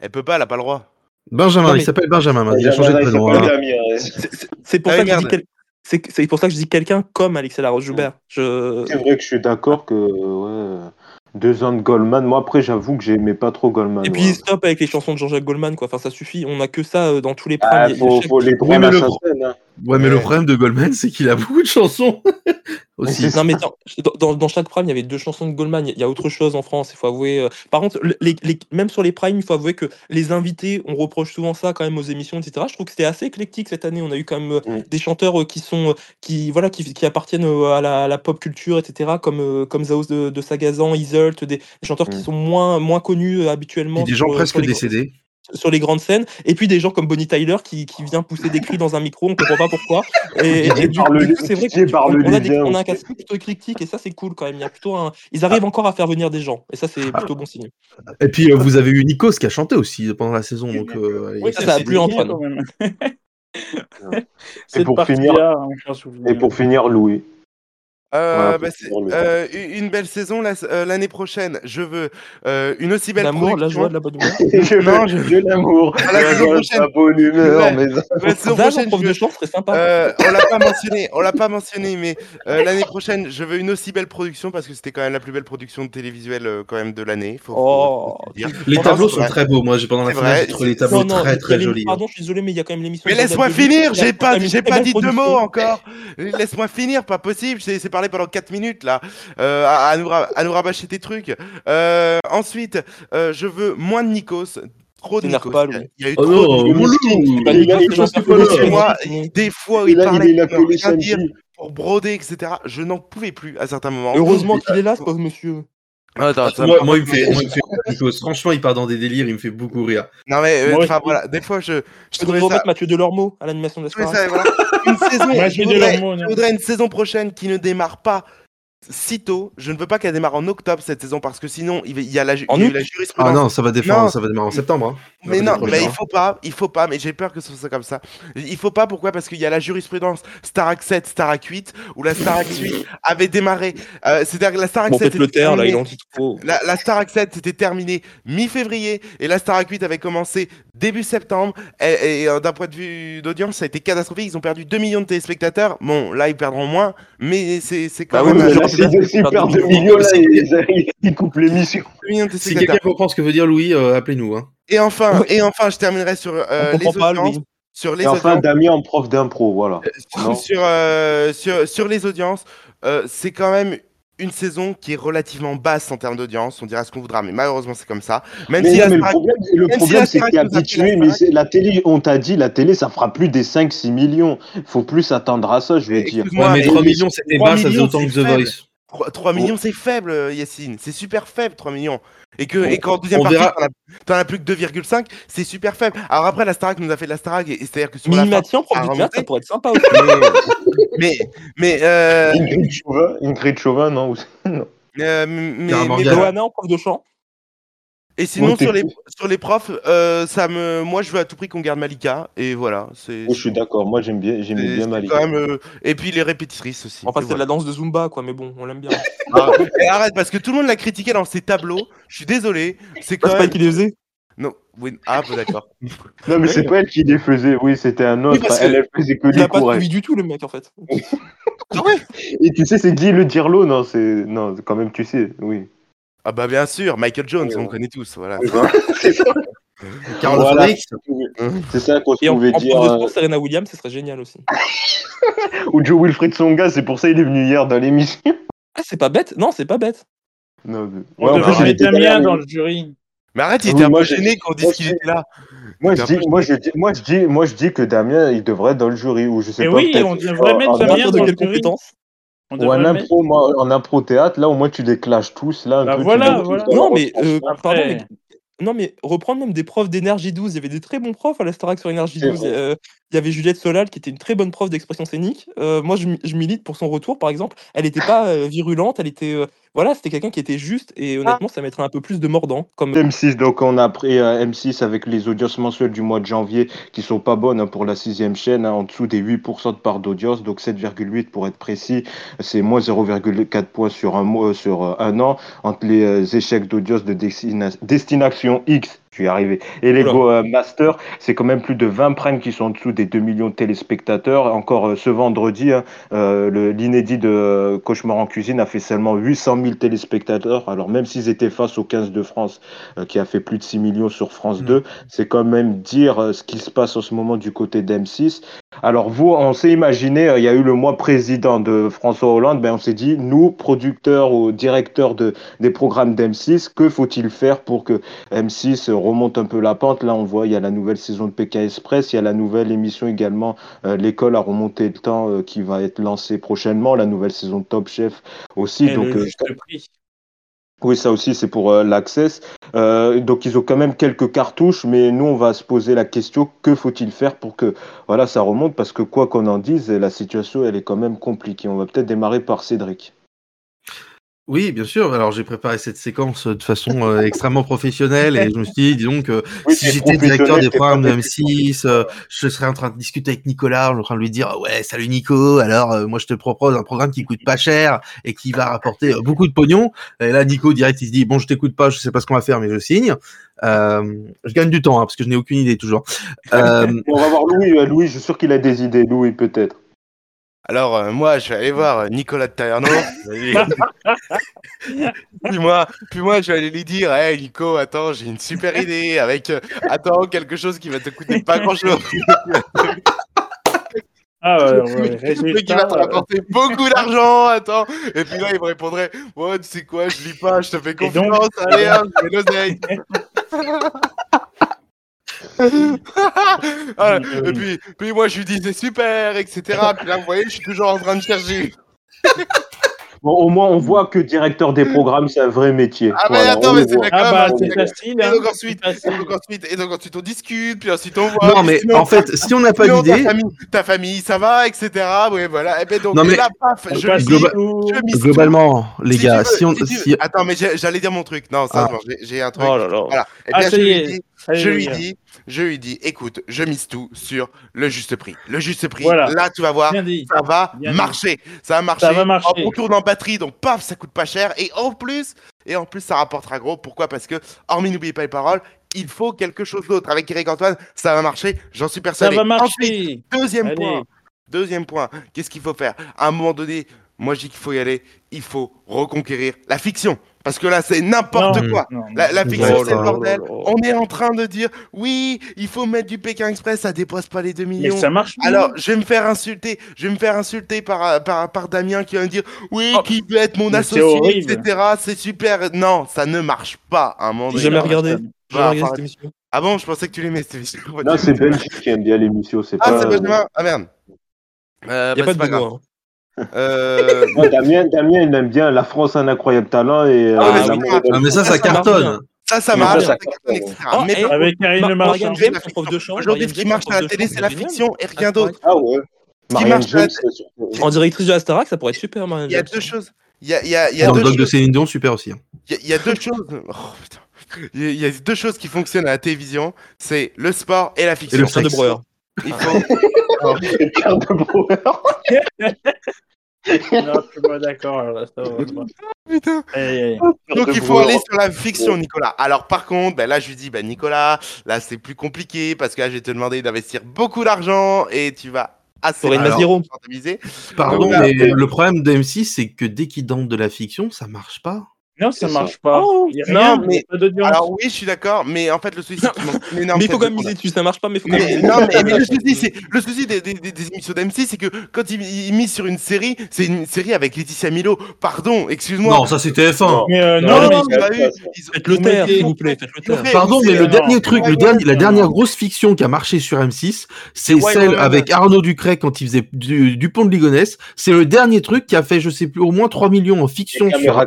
Elle peut pas, elle a pas le droit. Benjamin, Non, il s'appelle Benjamin. maintenant, Il a changé de prénom. hein. C'est pour Ah ça que c'est c'est pour ça que je dis quelqu'un comme Alexia Laroche Joubert je C'est vrai que je suis d'accord que ouais, deux ans de Goldman. Moi, après, j'avoue que j'aimais pas trop Goldman. et puis ouais. stop avec les chansons de Jean-Jacques Goldman quoi enfin ça suffit on a que ça euh, dans tous les Ah, a- faut, les Mais. Ouais, mais le problème de Goldman, c'est qu'il a beaucoup de chansons aussi. Non mais dans, dans, dans chaque prime, il y avait deux chansons de Goldman. Il y a- autre chose en France, il faut avouer. euh. Par contre, le- les, les- même sur les primes, il faut avouer que les invités, on reproche souvent ça quand même aux émissions, etc. Je trouve que c'était assez éclectique cette année. On a eu quand même euh, Mm. des chanteurs euh, qui sont, qui voilà, qui, qui appartiennent à la, à la pop culture, etc. Comme comme Zaos de, de Sagazan, Iselt, des, des chanteurs qui sont moins moins connus habituellement. Puis des sur, gens presque sur les, décédés. Sur les grandes scènes, et puis des gens comme Bonnie Tyler qui, qui vient pousser des cris dans un micro, on comprend pas pourquoi. Et, et du, du coup, c'est vrai qu'on on a, des, on a un casting plutôt éclectique, et ça c'est cool quand même. Il y a plutôt un... Ils arrivent encore à faire venir des gens, et ça c'est plutôt bon signe. Et puis, euh, vous avez eu Nikos qui a chanté aussi pendant la saison. Donc, euh, Oui, ça a plu Antoine. Et pour finir-. Et pour finir, Louis. Euh, Voilà, bah, euh, une belle saison la- euh, l'année prochaine. Je veux euh, une aussi belle L'amour, la production. joie, de la bonne humeur. je veux, Non, je- je veux l'amour. À la la saison joie, prochaine. la bonne humeur, Ouais. mais La saison Zaz en prochaine, prof je de veux- chant serait sympa. Euh, on l'a pas mentionné, on l'a pas mentionné, mais euh, l'année prochaine, je veux une aussi belle production parce que c'était quand même la plus belle production de télévisuelle euh, quand même de l'année. Oh, faut le dire. Les tableaux sont vrai. très beaux. Moi, j'ai pendant la finale, vrai, j'ai trouvé les tableaux non, très très jolis. hein. Pardon, je suis désolé, mais il y a quand même l'émission. Mais laisse-moi finir, j'ai pas, j'ai pas dit deux mots encore. Laisse-moi finir, pas possible. C'est parlé pendant 4 minutes là, euh, à, à nous, à nous rabâcher tes trucs. Euh, ensuite, euh, je veux moins de Nikos. Trop de Nikos. pas, Il y a- il y a eu Oh trop non, de des fois il parlait pour broder, etc. Je n'en pouvais plus à certains moments. Heureusement qu'il est là, ce pauvre monsieur. Attends, ça- Moi, moi, il me fait, moi, il me fait Nikos. Franchement, il part dans des délires, il me fait beaucoup rire. Non mais euh, Moi voilà, des fois je, je Je trouvais devrais ça, remettre Mathieu Delormeau à l'animation de ça, voilà, une saison. Je voudrais, je voudrais une saison prochaine qui ne démarre pas si tôt. Je ne veux pas qu'elle démarre en octobre cette saison parce que sinon il y a la, ju- En il y a eu août la Ah jurisprudence. non, ça va défendre, Non. ça va démarrer en septembre. Hein. Mais non, mais il faut pas, il faut pas, mais j'ai peur que ce soit comme ça. Il faut pas, pourquoi? Parce qu'il y a la jurisprudence Starac 7, Starac 8, où la Starac 8 avait démarré. euh, C'est-à-dire que la Starac Bon, 7 faites le là, trop. La, la Starac 7 c'était terminé mi-février et la Starac 8 avait commencé début septembre. Et, et, euh, d'un point de vue d'audience, ça a été catastrophique. Ils ont perdu 2 millions de téléspectateurs. Bon, là, ils perdront moins, mais c'est quand Bah même c'est- 2 millions, là, ils, ils coupent l'émission. 2 millions de Si quelqu'un comprend ce que veut dire Louis, euh, appelez-nous. Hein. Et enfin, et enfin, je terminerai sur euh, les pas, audiences. Sur les Et enfin, audiences. Damien en prof d'impro, voilà. Non. sur, euh, sur, sur les audiences, euh, c'est quand même une saison qui est relativement basse en termes d'audience. On dira ce qu'on voudra, mais malheureusement, c'est comme ça. Même Mais, si non, la mais le Starac- problème, le c'est que t'es habitué, mais la télé, on t'a dit, la télé, ça fera plus des 5-6 millions. Faut plus s'attendre à ça, je veux dire. Ouais, mais mais 3 millions, c'était 3 bas, ça faisait millions, autant que The. Voice. 3, 3 millions, c'est faible, euh, Yacine. C'est super faible, 3 millions. Et que On- et qu'en deuxième partie, verra. t'en as- plus que 2,5, c'est super faible. Alors après, la Starac nous a fait de la Starac, et, et c'est-à-dire que sur la fin, ça pourrait être sympa aussi. mais, mais, euh, Ingrid Chauvin, Ingrid Chauvin, non euh, mais, mais Loana en prof de chant. Et sinon, sur les, sur les profs, euh, ça me, moi, je veux à tout prix qu'on garde Malika. Et voilà. C'est, Oui, je suis d'accord, moi j'aime bien, c'est- bien Malika. quand même, euh, Et puis les répétitrices aussi. Enfin, Et c'est de la danse de Zumba, quoi, mais bon, on l'aime bien. Ah, et arrête, parce que tout le monde l'a critiqué dans ses tableaux. Je suis désolé. C'est C'est quand pas même. elle qui les faisait? Non, oui, ah, bah, d'accord. Non, mais c'est pas elle qui les faisait, oui, c'était un autre. parce elle, elle faisait que Il les a pas cours. suivi du tout, le mec, en fait. Ah Et tu sais, c'est Guy le Dirlo, non, c'est. Non, quand même, tu sais, oui. Ah, bah, bien sûr, Michael Jones, Oui, on ouais. connaît tous. Voilà. c'est ça. Voilà. C'est ça qu'on Et en, pouvait en dire. prof de euh, sport, Serena Williams, ce serait génial aussi. Ou Joe Wilfried Songa, c'est pour ça qu'il est venu hier dans l'émission. Ah, c'est pas bête Non, c'est pas bête. Non, mais- On Ouais, en devrait mettre Damien dans le jury. Mais arrête, il Oui, était un moi, peu gêné qu'on dise moi, qu'il était là. Moi je, un dis, moi, je dis, moi, je dis, moi, je dis que Damien, il devrait être dans le jury, ou je sais Et pas. oui, on devrait en- mettre en Damien de dans le quelles jury. compétences On Ou en mettre. impro, moi, en impro théâtre, là au moins tu les clashes tous, là un Bah peu. voilà, voilà. Non, mais, euh, Après- pardon, mais non, mais reprendre même des profs d'énergie 12. Il y avait des très bons profs à la Starac sur énergie C'est 12. vrai. Euh, il y avait Juliette Solal qui était une très bonne prof d'expression scénique. Euh, moi, je, mi- je milite pour son retour, par exemple. Elle n'était pas euh, virulente, elle était. euh, voilà, c'était quelqu'un qui était juste et honnêtement, ça mettrait un peu plus de mordant. Comme M6, donc on a pris euh, M6 avec les audiences mensuelles du mois de janvier qui sont pas bonnes hein, pour la sixième chaîne, hein, en dessous des 8% de part d'audience, donc 7,8 pour être précis, c'est moins 0,4 points sur un mois, sur euh, un an, entre les euh, échecs d'audience de Destina- Destination X, arrivé, et les Oula. Go euh, Master, c'est quand même plus de 20 primes qui sont en dessous des 2 millions de téléspectateurs. Encore euh, ce vendredi, hein, euh, l'inédit de Cauchemar en cuisine a fait seulement 800 000 téléspectateurs. Alors même s'ils étaient face au 15 de France, qui a fait plus de 6 millions sur France Mm. 2, c'est quand même dire ce qui se passe en ce moment du côté d'M6. Alors vous, on s'est imaginé, il y a eu le mois président de François Hollande, ben on s'est dit, nous, producteurs ou directeurs de, des programmes d'M6, que faut-il faire pour que M6 remonte un peu la pente Là, on voit, il y a la nouvelle saison de PK Express, il y a la nouvelle émission également, euh, l'école a remonté le temps, euh, qui va être lancée prochainement, la nouvelle saison de Top Chef aussi. Et donc, le euh, juste prix. oui, ça aussi, c'est pour euh, l'Access. Euh, donc, ils ont quand même quelques cartouches, mais nous, on va se poser la question que faut-il faire pour que voilà, ça remonte? Parce que, quoi qu'on en dise, la situation, elle est quand même compliquée. On va peut-être démarrer par Cédric. Oui, bien sûr. Alors, j'ai préparé cette séquence euh, de façon euh, extrêmement professionnelle et je me suis dit, dis donc, euh, Oui, si j'étais directeur des programmes de pas M6, euh, je serais en train de discuter avec Nicolas, je serais en train de lui dire, Ah ouais, salut Nico, alors euh, moi je te propose un programme qui coûte pas cher et qui va rapporter beaucoup de pognon. Et là, Nico, direct, il se dit, bon, je t'écoute pas, je sais pas ce qu'on va faire, mais je signe. Euh, je gagne du temps, hein, parce que je n'ai aucune idée toujours. Euh, On va voir Louis. Louis, je suis sûr qu'il a des idées. Louis, peut-être. Alors, euh, moi, je vais aller voir euh, Nicolas de Taverneau. puis, moi, puis moi, je vais aller lui dire Hey Nico, attends, j'ai une super idée avec. euh, attends, quelque chose qui va te coûter pas grand-chose. Ah ouais, ouais, qui va te rapporter beaucoup d'argent. Attends. Et puis là, il me répondrait Ouais, tu sais quoi, je lis pas, je te fais Et donc- confiance. Allez, hop, je l'oseille. Voilà. Et puis, puis moi, je lui dis C'est super, etc. Puis là, vous voyez, je suis toujours en train de chercher. Bon, au moins, on voit que directeur des programmes, c'est un vrai métier. Ah, mais Voilà, attends, mais c'est la Ah bah c'est facile. Et donc ensuite, et donc et donc on discute, puis ensuite on voit. Non, et mais sinon- en fait, si on n'a pas ta d'idée, famille, ta famille, ça va, etc. Oui, voilà. Et ben donc Non, et mais- là, paf, je Pas mise, Globa- tout. je globalement, les Si gars, veux, si on, si tu- si- Attends, mais j'ai- j'allais dire mon truc. Non, ça, Ah. j'ai- un truc. Oh là là. Voilà. Eh Ah, bien, ça je y lui est. dis, je lui dis, je lui dis, écoute, je mise tout sur le juste prix. Le juste prix. Voilà. Là, tu vas voir. Ça va marcher, ça va marcher. Ça va marcher. En retour en batterie, donc paf, ça coûte pas cher. Et en plus, et en plus, ça rapportera gros. Pourquoi? Parce que, hormis n'oubliez pas les paroles, il faut quelque chose d'autre. Avec Eric Antoine, ça va marcher. J'en suis Ça persuadé. va Ensuite, marcher. Deuxième Allez. point. Deuxième point. Qu'est-ce qu'il faut faire? À un moment donné, moi je dis qu'il faut y aller. Il faut reconquérir la fiction. Parce que là, c'est n'importe quoi. non, non. La, la fiction, Oh c'est le bordel. là là. On est en train de dire oui, il faut mettre du Pékin Express, ça dépasse pas les 2 Mais millions. ça marche. pas. Alors, je vais me faire insulter. Je vais me faire insulter par, par, par Damien qui va me dire oui, Oh. qui veut être mon Mais associé, etc. C'est super. Non, ça ne marche pas à un moment J'ai donné. jamais regardé. pas. J'ai Bah, jamais regardé enfin, cette émission. Ah bon, je pensais que tu l'aimais cette émission. Non, c'est Benji qui aime bien l'émission. C'est Ah, pas... c'est Benjamin Ah merde. Euh, Il n'y bah, a c'est pas de grave. Hein. Euh, Ouais, Damien, Damien, il aime bien La France, un incroyable talent et euh, Ah, mais Ah, ça, Ça, ça ça marche cartonne. ça, ça marche, ça, ça ça cartonne, etc. Oh, Mais et- Avec Karine Ma- Le Marchand. James, en prof de chant. Aujourd'hui, ce qui marche à la télé, c'est la fiction et rien d'autre. Ah ouais. qui Marianne marche à la James, En directrice de la Starac, ça pourrait être super, Marianne Il y a James. deux choses. Il y a, il y a, il y a Dans le deux doc de choses. Céline Dion, super aussi. hein. Il y a- il y a deux choses. Oh, putain. Il y a- deux choses qui fonctionnent à la télévision, c'est le sport et la Et fiction. le Pierre de. Breuer. Il faut. Pierre de Brouwer. Non, je suis pas d'accord. alors là, ça va pas. Putain. Aïe, aïe. Donc il faut aller sur la fiction, Nicolas. Alors par contre, ben là je lui dis, ben Nicolas, là c'est plus compliqué parce que là je vais te demander d'investir beaucoup d'argent et tu vas assez Maziro. rentabiliser. Pardon, Donc là, mais euh, le problème de M6, c'est que dès qu'ils dansent de la fiction, ça marche pas. Non, ça marche pas. Oh, non, mais-. Alors oui, je suis d'accord, mais en fait le souci c'est qu'il manque une énorme Mais il faut quand même miser dessus, ça marche pas, mais il faut quand même miser non, dessus. mais, mais le souci, c'est le souci des, des, des- des émissions d'M6, c'est que quand ils, ils misent sur une série, c'est une série avec Laetitia Milo. Pardon, excuse-moi. Non, ça c'était F1. Mais euh, non, non, non, mais non, mais- oui, ils ont- Faites-le Vous taire, s'il vous plaît, faites-le Ils ont taire. Pardon, mais le dernier truc, le dernier, la dernière grosse fiction qui a marché sur M6, c'est celle avec Arnaud Ducret quand il faisait du, du pont de Ligonnès. C'est le dernier truc qui a fait, je sais plus, au moins 3 millions en fiction sur, Caméra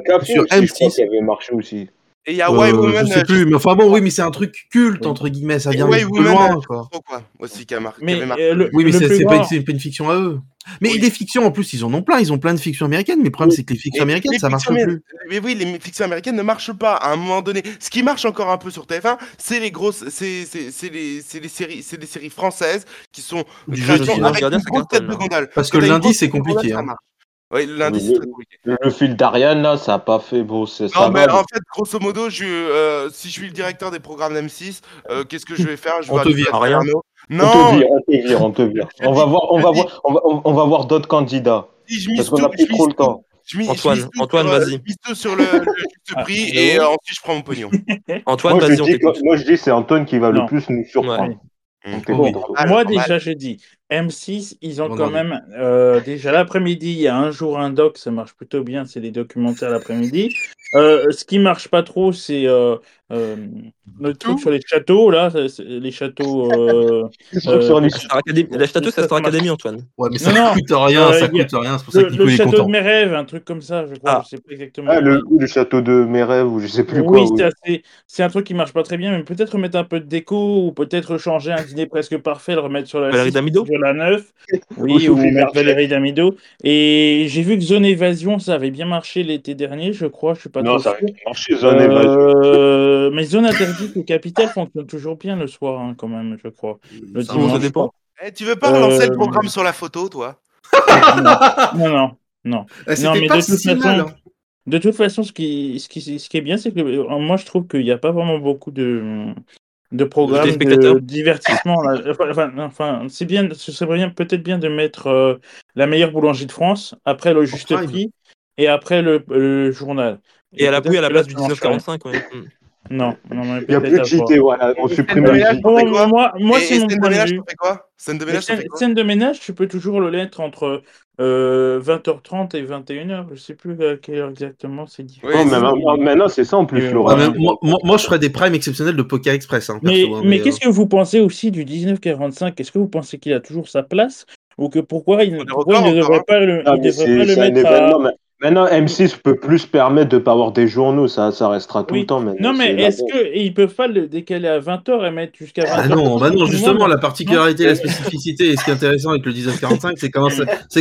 Café sur aussi, je crois M6. qui avait marché aussi. Et il y a Euh, Why Woman. je sais euh, plus, mais enfin bon, oui, mais c'est un truc culte entre guillemets, ça vient de loin, euh, quoi. quoi, aussi qui a mais avait marqué. euh, le, Oui, mais c'est pas, une- c'est pas une fiction à eux. Mais Oui. les fictions, en plus, ils en ont plein. Ils ont plein de fictions américaines. Mais le problème, Oui. c'est que les fictions Mais américaines, les ça marche fictions plus. Mais oui, les fictions américaines ne marchent pas à un moment donné. Ce qui marche encore un peu sur TF1, c'est les grosses, c'est c'est- c'est les, c'est les séries, c'est les séries françaises qui sont Du avec une grosse tête cartonne, de gondole. Parce que le lundi, c'est compliqué, ça hein. marche. Oui, le lundi, Oui, c'est très compliqué. Le, le fil d'Ariane, là, ça a pas fait beau. c'est- Ça Non, mais va, en fait, grosso modo, je, euh, si je suis le directeur des programmes d'M6, euh, qu'est-ce que je vais faire? Je vais On te aller vire. Rien. Arnaud. On Non, te vire, on te vire, on te vire. On va voir, on va voir, on va, on- on va voir d'autres candidats. si je Parce mise qu'on tout, a trop le temps. Je mis- je Antoine, mise tout Antoine, sur, euh, vas-y. je mise tout sur le, le juste Ah, prix et euh, ensuite je prends mon pognon. Antoine, vas-y, moi, je dis, c'est Antoine qui va Non. le plus nous surprendre. Ouais. Mmh. Oui. Moi, déjà, je dis, M6, ils ont Bon, quand non. même, euh, déjà l'après-midi, il y a un jour un doc, ça marche plutôt bien, c'est des documentaires l'après-midi. Euh, ce qui marche pas trop, c'est euh, euh, le truc sur les châteaux, là, les châteaux. sur les- La château, c'est la Star Academy, Antoine. Ouais, mais ça Non, non. coûte rien, Euh, ça coûte rien. C'est pour le, ça que Nico le château content. de mes rêves, un truc comme ça, je crois, Ah. je sais pas exactement. Ah, le, le château de mes rêves, ou je sais plus Oui, quoi. oui. c'est assez- c'est un truc qui marche pas très bien, mais peut-être mettre un peu de déco ou peut-être changer un dîner presque parfait, le remettre sur la Valérie 6, Damido la 9. Ou Oui, ou. Valérie Damido. Et j'ai vu que Zone Évasion, ça avait bien marché l'été dernier, je crois, je suis pas Non, trop ça sûr. va marcher, Zone Évasion. Euh, mais Zone Interdite et Capital fonctionne toujours bien le soir, hein, quand même, je crois. Le Ça Bon, dimanche. ça dépend. Eh, tu veux pas relancer Euh, le programme sur la photo, toi? Non, non, non. Eh, Non, mais pas de toute si façon- mal. hein. De toute façon, ce qui, ce qui, ce qui est bien, c'est que euh, moi, je trouve qu'il n'y a pas vraiment beaucoup de, de programmes de, divertissement. Enfin, c'est bien, ce serait bien, peut-être bien de mettre euh, la meilleure boulangerie de France, après le juste prix et après le, le journal. Et à la peut-être à la place du ça marcherait. 1945, ouais. Mm. Non, non, non, mais Il n'y a plus de. JT, voilà. On supprime de le ménage, JT. Moi, moi c'est mon scène de point de ménage, vue. scène de ménage, tu peux toujours le mettre entre euh, 20h30 et 21h. Je sais plus à quelle heure exactement, c'est différent. Oui, maintenant, maintenant, c'est ça en plus, Euh, moi, moi- moi, je ferais des primes exceptionnels de Poker Express. Hein, Mais, hein, mais euh, qu'est-ce que vous pensez aussi du 1945 Est-ce que vous pensez qu'il a toujours sa place Ou que pourquoi il, pourquoi ne devrait hein. pas le, Ah, devrait pas le mettre à. Maintenant, M6 peut plus se permettre de pas avoir des journaux, ça, ça restera tout Oui. le temps maintenant. Non, mais est-ce qu'ils peuvent pas le décaler à 20h et mettre jusqu'à 20h Ah non, bah non, justement, la Non. particularité, la spécificité et ce qui est intéressant avec le 1945, c'est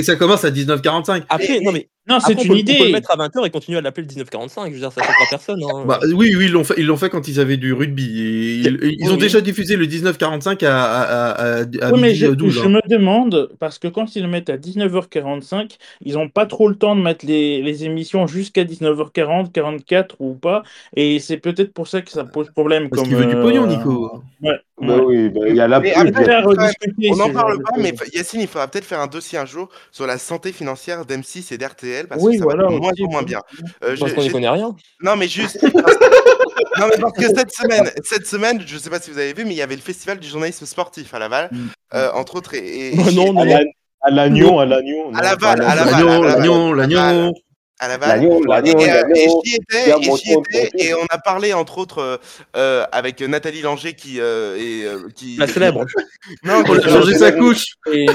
que ça commence à 1945. Après, non, mais Non, c'est on une peut, on peut le idée. mettre à 20h et continuer à l'appeler le 1945. Je veux dire, ça choquera personne. hein. Bah, oui, oui, ils l'ont fait, ils l'ont fait quand ils avaient du rugby. Et ils, Oui, ils ont oui. déjà diffusé le 1945 à, à, à, à, Oui, mais midi je, 12. je hein. me demande, parce que quand ils le mettent à 19h45, ils n'ont pas trop le temps de mettre les, les émissions jusqu'à 19h40, 44 ou pas, et c'est peut-être pour ça que ça pose problème. Parce comme, qu'il veut du pognon, euh, Nico. Ouais, Bah ouais. oui, bah, il y a la Mais pub. après, il y a- Faire rediscuter On n'en parle pas, mais Yacine, il faudra peut-être faire un dossier un jour sur la santé financière d'M6 et d'RTL parce Oui, que ça voilà, va de moins moins bien. Euh, Parce qu'on n'y connaît rien. Non, mais juste. non, mais parce que cette semaine, cette semaine, je sais pas si vous avez vu, mais il y avait le festival du journalisme sportif à Laval, Mm. euh, entre autres. Et, et- Oh, non, non, la- à l'Agnon, à l'Agnon. À Laval, à Laval, L'agneau, l'agneau, l'agneau. à Laval. L'Agnon, l'Agnon, Et, et l'Agnon. j'y étais, et j'y étais, et on a parlé entre autres euh, avec Nathalie Langer qui euh, est euh, qui La célèbre. Non, On qui- a changé sa couche. Et-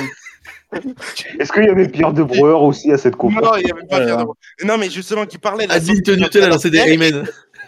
Est-ce qu'il y avait Pierre de Breuer aussi à cette coupe? Non, il y avait pas. Pierre de- Non, mais justement, qui parlait de la Adil santé Tenutel a lancé des Amen.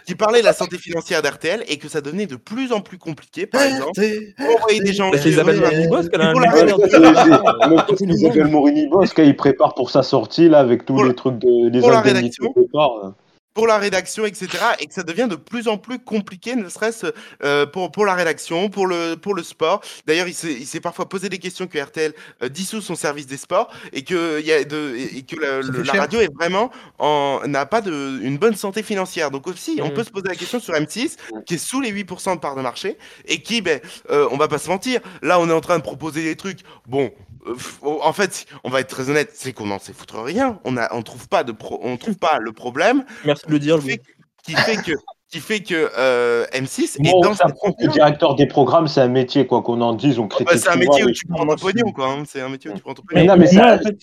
Qui parlait de la santé financière d'RTL et que ça devenait de plus en plus compliqué, par exemple, pour envoyer des gens Bah, c'est Isabelle gérer- Morini-Bosque, elle a un Pour la numéro Ouais, rédaction. c'est- d'ordinateur. c'est- le truc d'Isabelle Morini-Bosque, il prépare pour sa sortie là avec tous Pour les la- trucs de les pour la indemnités rédaction. de départ. Pour la rédaction, etc. Et que ça devient de plus en plus compliqué, ne serait-ce euh, pour, pour la rédaction, pour le, pour le sport. D'ailleurs, il s'est parfois posé des questions que RTL euh, dissout son service des sports et que, y a de, et que la, le- radio est vraiment en n'a pas de, une bonne santé financière. Donc aussi, on Mm. peut se poser la question sur M6, qui est sous les 8% de part de marché et qui, ben, euh, on va pas se mentir, là, on est en train de proposer des trucs. Bon, euh, f- en fait, on va être très honnête, c'est qu'on n'en sait foutre rien. On a, on trouve pas de, pro- on trouve pas le problème Merci le dire. qui fait, qui fait que qui fait que euh, M6 est dans ça prouve que directeur des programmes, c'est un métier, quoi qu'on en dise, on Bah, critique c'est un métier où tu prends ton pognon, quoi. hein. C'est un métier où tu prends ton Mais pognon. non, mais moi, ça- en fait,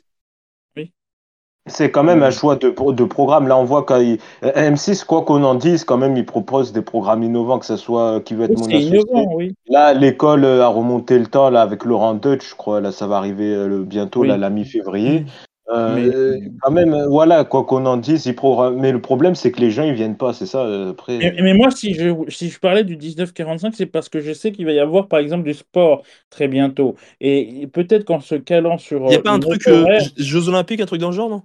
c'est quand même un choix de, de programme. Là, on voit quand il- M6, quoi qu'on en dise, quand même, il propose des programmes innovants, que ce soit euh, qui veut être oui, mon associé. innovant, oui. Là, l'école euh, a remonté le temps là avec Laurent Deutsch, je crois. Là, ça va arriver euh, le- bientôt, Oui. là, la mi-février. Euh, Mais- euh, quand même, euh, voilà, quoi qu'on en dise, ils programment. Mais le problème, c'est que les gens, ils viennent pas, c'est ça. après. Mais, mais moi, si je, si je parlais du 1945, c'est parce que je sais qu'il va y avoir, par exemple, du sport très bientôt. Et peut-être qu'en se calant sur. Il n'y a pas un truc euh, Jeux Olympiques, un truc dans le genre, non?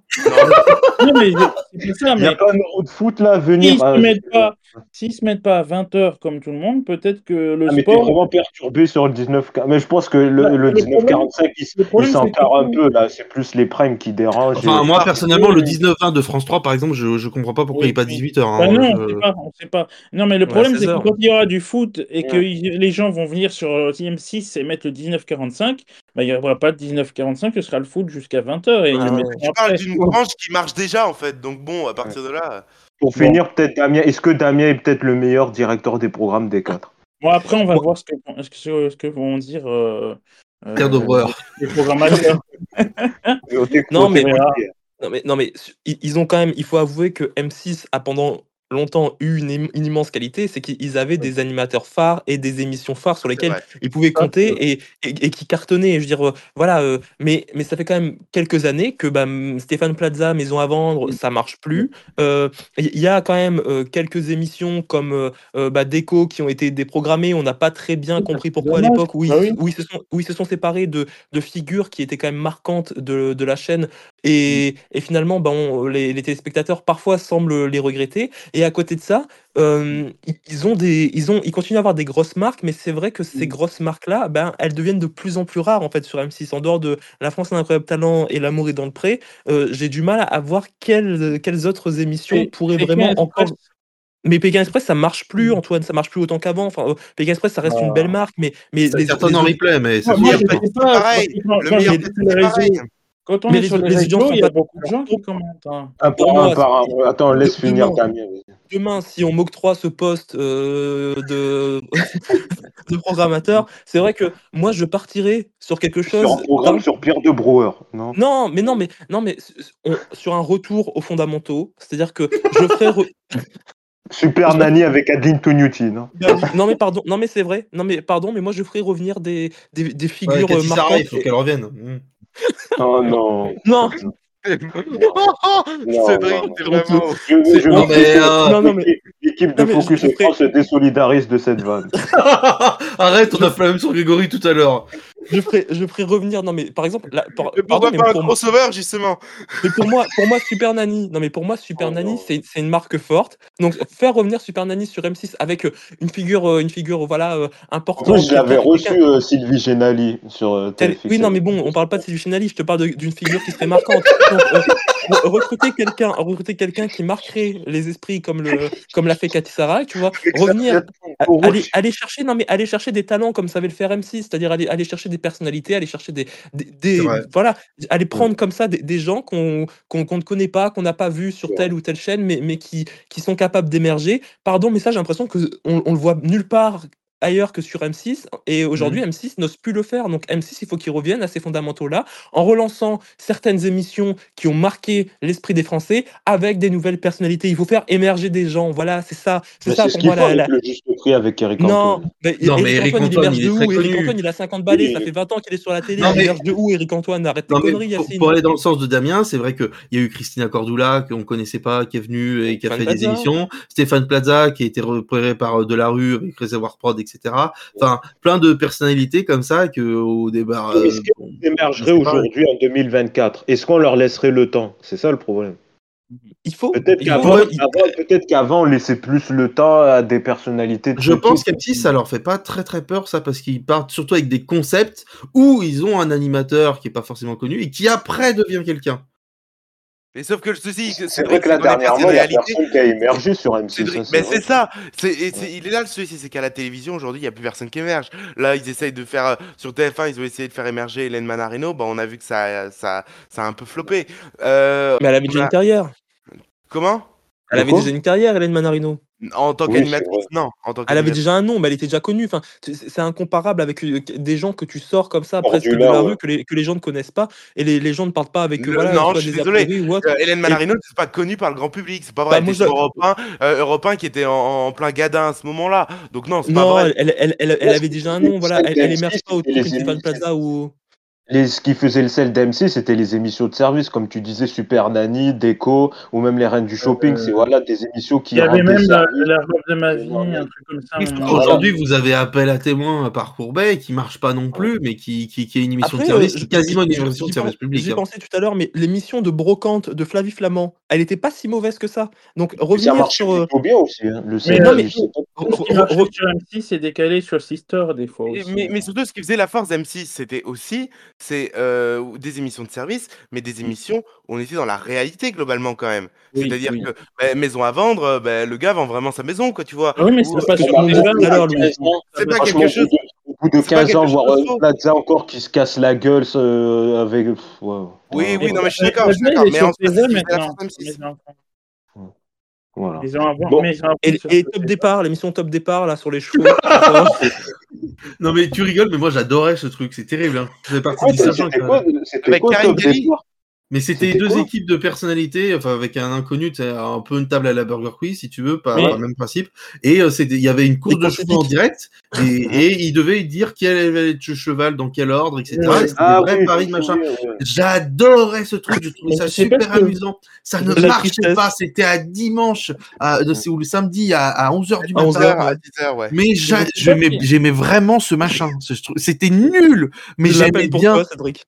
Non, mais c'est ça, Il n'y a mais pas un euro de foot là à venir. s'ils hein, se mettent je- pas, s'ils se mettent pas à 20h comme tout le monde, peut-être que le Ah, mais sport. vraiment perturbé sur le 19 Mais je pense que le, Bah, le le 1945, il, s- le problème, il c'est s'encarre que- un peu là. C'est plus les primes qui dérangent. Enfin, moi, personnellement, le oui. 19-20 de France 3, par exemple, je, je comprends pas pourquoi Oui, il n'est pas oui. 18h. Bah non, je... pas, on sait pas. Non, mais le Ouais, problème, c'est que 16 heures. quand il y aura du foot et que Ouais. les gens vont venir sur euh, TM6 et mettre le 1945, bah, il n'y aura pas de 1945, ce sera le foot jusqu'à 20h. Et ils Ah le ouais. mettront Tu parles après. d'une branche qui marche déjà, en fait. Donc bon, à partir de là. Pour Bon. finir, peut-être Damien. Est-ce que Damien est peut-être le meilleur directeur des programmes des quatre? Bon, après, on va Bon. voir ce que, ce que, ce que vont dire euh, euh, les programmateurs. Non, on mais-. Non mais, non ils ont quand même, il faut avouer que M6 a pendant longtemps eu une, im- une immense qualité, c'est qu'ils avaient des animateurs phares et des émissions phares sur lesquelles ils pouvaient compter et, et, et qui cartonnaient. Je veux dire, euh, voilà, euh, mais, mais ça fait quand même quelques années que bah, Stéphane Plaza, Maison à vendre, ça marche plus. Euh, Il y a quand même quelques émissions comme bah, Déco qui ont été déprogrammées. On n'a pas très bien compris pourquoi à l'époque, où, oui. où ils se sont, où ils se sont séparés de, de figures qui étaient quand même marquantes de, de la chaîne. Et, et finalement, bah, on- les, les téléspectateurs parfois semblent les regretter. Et à côté de ça, euh, ils- ont des, ils, ont, ils continuent à avoir des grosses marques, mais c'est vrai que ces grosses marques-là, ben, elles deviennent de plus en plus rares en fait sur M6. En dehors de La France a un incroyable talent et L'amour est dans le pré, euh, j'ai du mal à voir quelles, quelles autres émissions Et- pourraient et vraiment Pékin encore. Express, Mais Pékin Express, ça marche plus, Antoine, ça marche plus autant qu'avant. Enfin, euh, Pékin Express, ça reste une Ah. belle marque, mais, mais Ça les, cartonne les en replay, mais ça Moi, pas, pareil. Le meilleur c'est pareil. Quand on Mais est les- sur les, réseaux, il y a pas- beaucoup de gens qui commentent. hein. Un Pour par moi, un par un. Attends, laisse de- finir demain- Damien. demain, si on m'octroie ce poste euh, de, de programmateur, c'est vrai que moi, je partirais sur quelque chose. Sur un programme dans- sur Pierre de Brouwer, non? Non, mais non, mais non, mais on- sur un retour aux fondamentaux, c'est-à-dire que je ferai. re- Super Nanny avec Adeline Tognuti, non? Non mais pardon, non mais c'est vrai, non mais pardon, mais moi je ferai revenir des, des, des Ouais, figures Cathy euh, Sarah, il marquantes. faut qu'elle revienne. Oh non. Non, Non, Cédric, non. vraiment. Je, C'est je Non, veux mais, que euh, Non, non, mais- l'équipe- de Non, mais je- Focus ferai- se désolidarise de cette vanne. Arrête, on a fait la même sur Grégory tout à l'heure. Je ferai, je ferai revenir. Non, mais par exemple, là, par- Mais pardon, mais pas un pour moi- crossover, justement? Mais pour moi, pour moi, Super Nanny, non mais pour moi, Super Oh Nanny, c'est c'est une marque forte. Donc faire revenir Super Nanny sur M6 avec euh, une figure, euh, une figure, voilà, euh, En importante. plus, je l'avais reçu euh, Sylvie Genali sur euh. Oui, non mais bon, on parle pas de Sylvie Chenali, je te parle d'une figure qui serait marquante. Donc, euh, recruter quelqu'un, recruter quelqu'un qui marquerait les esprits comme le, comme l'a fait Cathy Sarah, tu vois, revenir, aller, aller chercher, non mais aller chercher des talents comme savait le faire M6, c'est-à-dire aller, aller chercher des personnalités, aller chercher des, voilà, aller prendre comme ça des, des gens qu'on qu'on qu'on ne connaît pas, qu'on n'a pas vu sur Ouais. telle ou telle chaîne, mais, mais qui, qui sont capables d'émerger. Pardon, mais ça j'ai l'impression que on, on le voit nulle part ailleurs que sur M6 et aujourd'hui M6 n'ose plus le faire donc M6 il faut qu'ils reviennent à ces fondamentaux là en relançant certaines émissions qui ont marqué l'esprit des Français avec des nouvelles personnalités il faut faire émerger des gens voilà c'est ça c'est ça c'est ce pour moi la, le juste prix avec Eric non, mais, Non, Eric mais Eric Antoine, il Antoine, émerge il de est où très Eric connu. Antoine, il a 50 balais, Oui. ça fait 20 ans qu'il est sur la télé. Non, il mais- émerge de où, Eric Antoine Arrête tes conneries, pour, aller dans le sens de Damien, c'est vrai qu'il y a eu Christina Cordula, qu'on connaissait pas, qui est venue et qui a Stéphane fait des Plaza. émissions. Stéphane Plaza, qui a été repéré par euh, Delarue avec Réservoir Prod, etc. Enfin, plein de personnalités comme ça que au débat. Euh, est-ce qu'ils émergeraient aujourd'hui en 2024 Est-ce qu'on leur laisserait le temps? C'est ça le problème. Il faut. Peut-être qu'avant, il- peut-être qu'avant, on laissait plus le temps à des personnalités. de Je pense type. qu'M6, ça leur fait pas très très peur, ça, parce qu'ils partent surtout avec des concepts où ils ont un animateur qui est pas forcément connu et qui après devient quelqu'un. Mais sauf que le souci, C'est vrai que là, dernièrement, de il y a réalité- personne qui a émergé sur M6. Cédric, hein, mais vrai. c'est ça, c'est, il est là le souci, c'est qu'à la télévision aujourd'hui, il n'y a plus personne qui émerge. Là, ils essayent de faire, euh, sur TF1, ils ont essayé de faire émerger Hélène Manarino, bah, on a vu que ça, ça, ça a un peu floppé. Euh, Mais elle avait déjà a- une carrière. Comment Elle avait déjà une carrière, Hélène Manarino. En tant Oui, qu'animatrice, non. En tant Elle avait déjà un nom, mais elle était déjà connue. Enfin, c'est incomparable avec euh, des gens que tu sors comme ça, presque de la ouais. rue, que les, que les gens ne connaissent pas, et les, les gens ne parlent pas avec eux. Voilà, non, je suis désolé. Euh, Hélène Manarino, c'est pas connu par le grand public, c'est pas vrai. Bah, elle était je- sur Europe 1, euh, Europe 1 qui était en, en plein gadin à ce moment-là. Donc non, c'est pas vrai. elle, elle, elle, elle Ouais, avait déjà un nom, voilà. Elle, elle M6, émerge pas autour de Stéphane. Plaza ou. Les, ce qui faisait le sel d'M6, c'était les émissions de service, comme tu disais, Super Nanny, Déco, ou même les Reines du Shopping. Euh, C'est voilà, des émissions qui Il y avait même la, services. la robe de ma vie, Ouais. un truc comme ça. Aujourd'hui, vous avez appel à témoins par Courbet qui marche pas non plus, mais qui, qui, qui est une émission Après, de service, euh, qui est quasiment une émission de service public. J'y hein. pensais tout à l'heure, mais l'émission de brocante de Flavie Flamand, elle était pas si mauvaise que ça. Donc Ça revenir marche sur. euh, bien aussi. Hein. Le Mais sel, non, je mais- sais pas. re- Ce qui re- marchait re- sur M6 est décalé sur Sister des fois aussi. mais, mais surtout, ce qui faisait la force d'M6, c'était aussi c'est euh, des émissions de service, mais des émissions où on était dans la réalité globalement quand même. Oui, C'est-à-dire oui. que bah, maison à vendre, bah, le gars vend vraiment sa maison, quoi, tu vois. Ah oui, mais Ou- c'est pas sur Louis. C'est pas Franchement, quelque chose. Au bout de, au bout de c'est pas 15 ans, voir chose de euh, faux. Plaza encore qui se casse la gueule euh, avec. pff, ouais. Oui, Ouais, oui, non, mais je suis d'accord, je suis Plaza, d'accord. est Mais sur en soi, c'est TV ce qui faisait la maintenant. force d'M6. Les enfants. Voilà. Ils ont un Bon, mais ils ont un Et, top départ, l'émission top départ là sur les chevaux. Non, mais tu rigoles, mais moi j'adorais ce truc, c'est terrible. Hein. Partie Ouais, des sergents C'était quoi, quoi Top Départ Mais c'était deux quoi équipes de personnalités, enfin avec un inconnu, un peu une table à la Burger Quiz, si tu veux, pas pas le même principe. Et euh, c'était- il y avait une course de chevaux en direct, et, et il devait dire quel allait être le cheval, dans quel ordre, etc. Ouais. Et C'était des vrais oui, paris, je me machin. J'adorais ce truc, je trouvais ça super que- amusant. Ça ne la marchait tristesse. pas, c'était à dimanche, à, ou le samedi à, à 11h du À matin. 11 10h, à 10h, ouais. Mais j'aimais vraiment ce machin. C'était nul, mais j'aimais bien. toi, Cédric.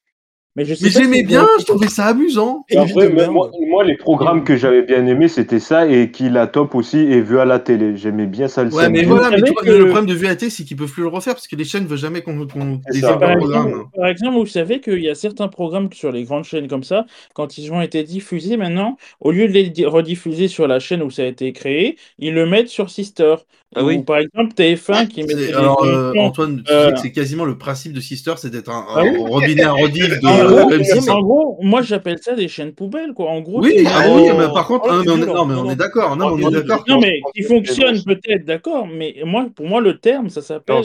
Mais j'aimais bien, je trouvais ça amusant. Et Après, moi, moi, les programmes que j'avais bien aimés, c'était ça et qui la top aussi et vu à la télé. J'aimais bien ça le Ouais, mais voilà, mais tu vois, que- le problème de VAT, c'est qu'ils peuvent plus le refaire parce que les chaînes veulent jamais qu'on heures Par Par programme. exemple, par exemple, vous savez qu'il y a certains programmes sur les grandes chaînes comme ça, quand ils ont été diffusés maintenant, au lieu de les di- rediffuser sur la chaîne où ça a été créé, ils le mettent sur Sister. Ah oui. Ou par exemple TF1 qui met Alors, euh, émissions- Antoine, tu euh, sais que c'est quasiment le principe de Sister, c'est d'être un, Ah un robinet à rediff de En gros, M6. en gros, moi j'appelle ça des chaînes poubelles, quoi. En gros, Oui, c'est- ah oui, mais par contre, Oh, non, mais on est, violent. non, mais Non, on non. est d'accord, non, mais on est c'est d'accord. Non, mais pense qui fonctionne peut-être, d'accord, mais moi, pour moi, le terme, ça s'appelle.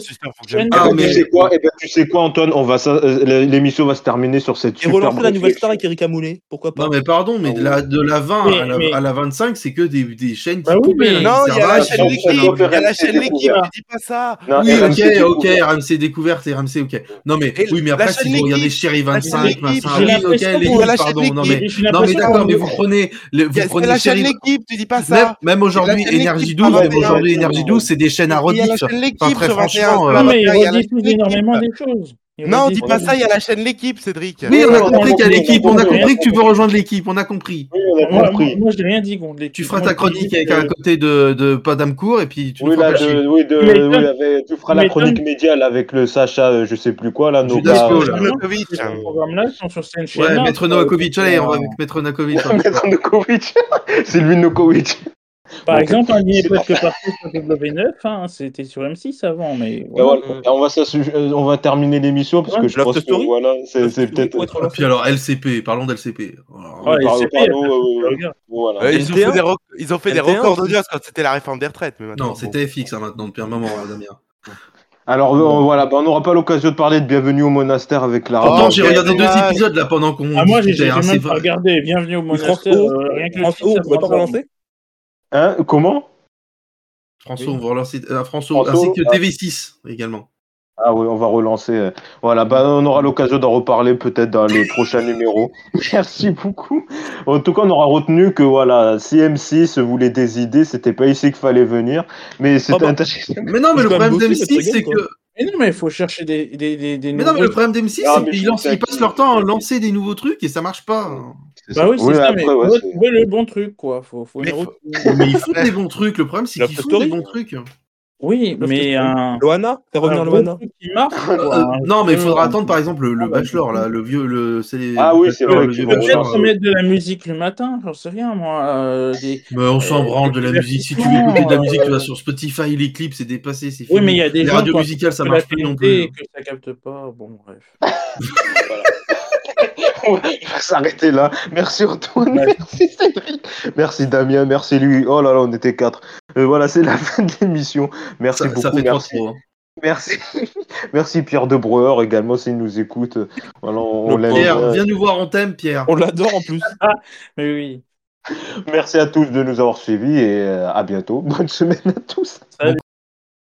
Ah, mais- tu sais quoi, eh ben, tu sais quoi, Antoine, on va ça- euh, l'émission va se terminer sur cette Et super relancer la nouvelle star avec Erika Moulet, pourquoi pas? Non, mais pardon, mais de la, de la 20 Mais- à, la, mais- à la 25, c'est que des, des chaînes qui Bah mais- hein, Non, qui il y a la chaîne y a la chaîne l'équipe, mais dis pas ça. Non, Oui, RMC ok, découverte. ok, RMC découverte, RMC, ok. Non, mais Et oui, mais après, si vous regardez Chéri la chaîne 25, avec l'équipe, Vincent. Oui, ok, l'équipe, pardon. Non, l'équipe. mais, non, mais d'accord, mais vous prenez, le, vous prenez la chaîne l'équipe, tu dis pas Même, ça. même aujourd'hui, Énergie l'équipe, 12, pas même 21. aujourd'hui, Énergie 12, c'est des chaînes à rediff. Enfin, très sur 21. franchement, euh, la Non, mais il 21, il y a la rediffuse chaîne énormément des choses. Non, dis pas ça, il y a la chaîne l'équipe, Cédric. Oui, on a compris qu'il y a l'équipe, on a compris. que tu veux rejoindre l'équipe, on a compris. Oui, on a Moi, compris. moi, j'ai rien dit contre. Tu feras ta chronique avec un côté de, de Padamcourt et puis tu Oui, feras là, passer. de, oui, de, Tu m'étonnes. oui, avec- tu feras la chronique médiale avec le Sacha, euh, je sais plus quoi, là, nos gars. Novakovic. Ouais. Maître Novakovic, allez, on va avec Maître Novakovic. on va mettre Nokovic. C'est lui, Nokovic. Par Donc, exemple, un c'est presque partout sur W9, hein, c'était sur M6 avant, mais Ben voilà. voilà. Et on, va s'assu- euh, on va terminer l'émission parce que je pense que voilà, c'est peut-être. puis alors, LCP, parlons d'LCP. Voilà. Ouais, LCP. Voilà. Ouais, ils, ont NT1. fait des rec- ils ont fait des NT1 records d'audience quand c'était la réforme des retraites. Mais maintenant, Non, bon. c'était FX hein, maintenant, depuis un moment, euh, Damien. Alors euh, voilà, ben, on n'aura pas l'occasion de parler de Bienvenue au monastère avec la. Pourtant, Oh, j'ai regardé deux épisodes là pendant qu'on Ah, moi, j'ai hein, même pas regardé. Bienvenue au monastère. Euh, rien que le on pouvait pas relancer Hein Comment? François, on va relancer euh, François, François, ainsi que ah. TV6 également. Ah oui, on va relancer. euh, Voilà, bah, on aura l'occasion d'en reparler peut-être dans les prochains numéros. Merci beaucoup. En tout cas, on aura retenu que voilà, si M6 voulait des idées, c'était pas ici qu'il fallait venir, mais c'était Ah bah. intéressant. Mais non, mais le problème bosser, mais d'M6, c'est que. Mais non, mais il faut chercher des, des, des, des Mais non, mais le problème d'M6, Non, c'est qu'ils passent leur temps à lancer des nouveaux trucs et ça marche pas. Bah oui, c'est Oui, ça, après, mais ouais, faut c'est- trouver le bon truc, quoi. Faut, faut Mais une faut- route- Mais ils font des bons trucs. Le problème, c'est qu'ils font des bons trucs. Oui, mais un. Loana Faire revenir Loana truc qui marche. quoi. Euh, Un- non, mais il faudra un- attendre par exemple le, le Ah, bah, Bachelor, là, le vieux. Le, c'est les- Ah oui, c'est vrai. Peut-être mettre de la musique le matin, j'en sais rien, moi. euh, des... Mais on s'en Euh, branle de la musique. Si tu veux écouter de la musique, tu vas euh, sur Spotify, les clips, c'est dépassé, c'est Oui, fini. mais il y a des les gens radios musicales, ça marche plus non plus. et que ça capte pas. Bon, bref. On va s'arrêter là. Merci Antoine, Ouais. merci Cédric, merci Damien, merci lui. Oh là là, on était quatre. Euh, voilà, c'est la fin de l'émission. Merci Ça, beaucoup. ça fait merci. trop. hein. Merci. Merci Pierre de Breuer également s'il nous écoute. Voilà, on, on Le l'aime Pierre, viens nous voir, on t'aime, Pierre. On l'adore en plus. Mais oui. Merci à tous de nous avoir suivis et euh, à bientôt. Bonne semaine à tous.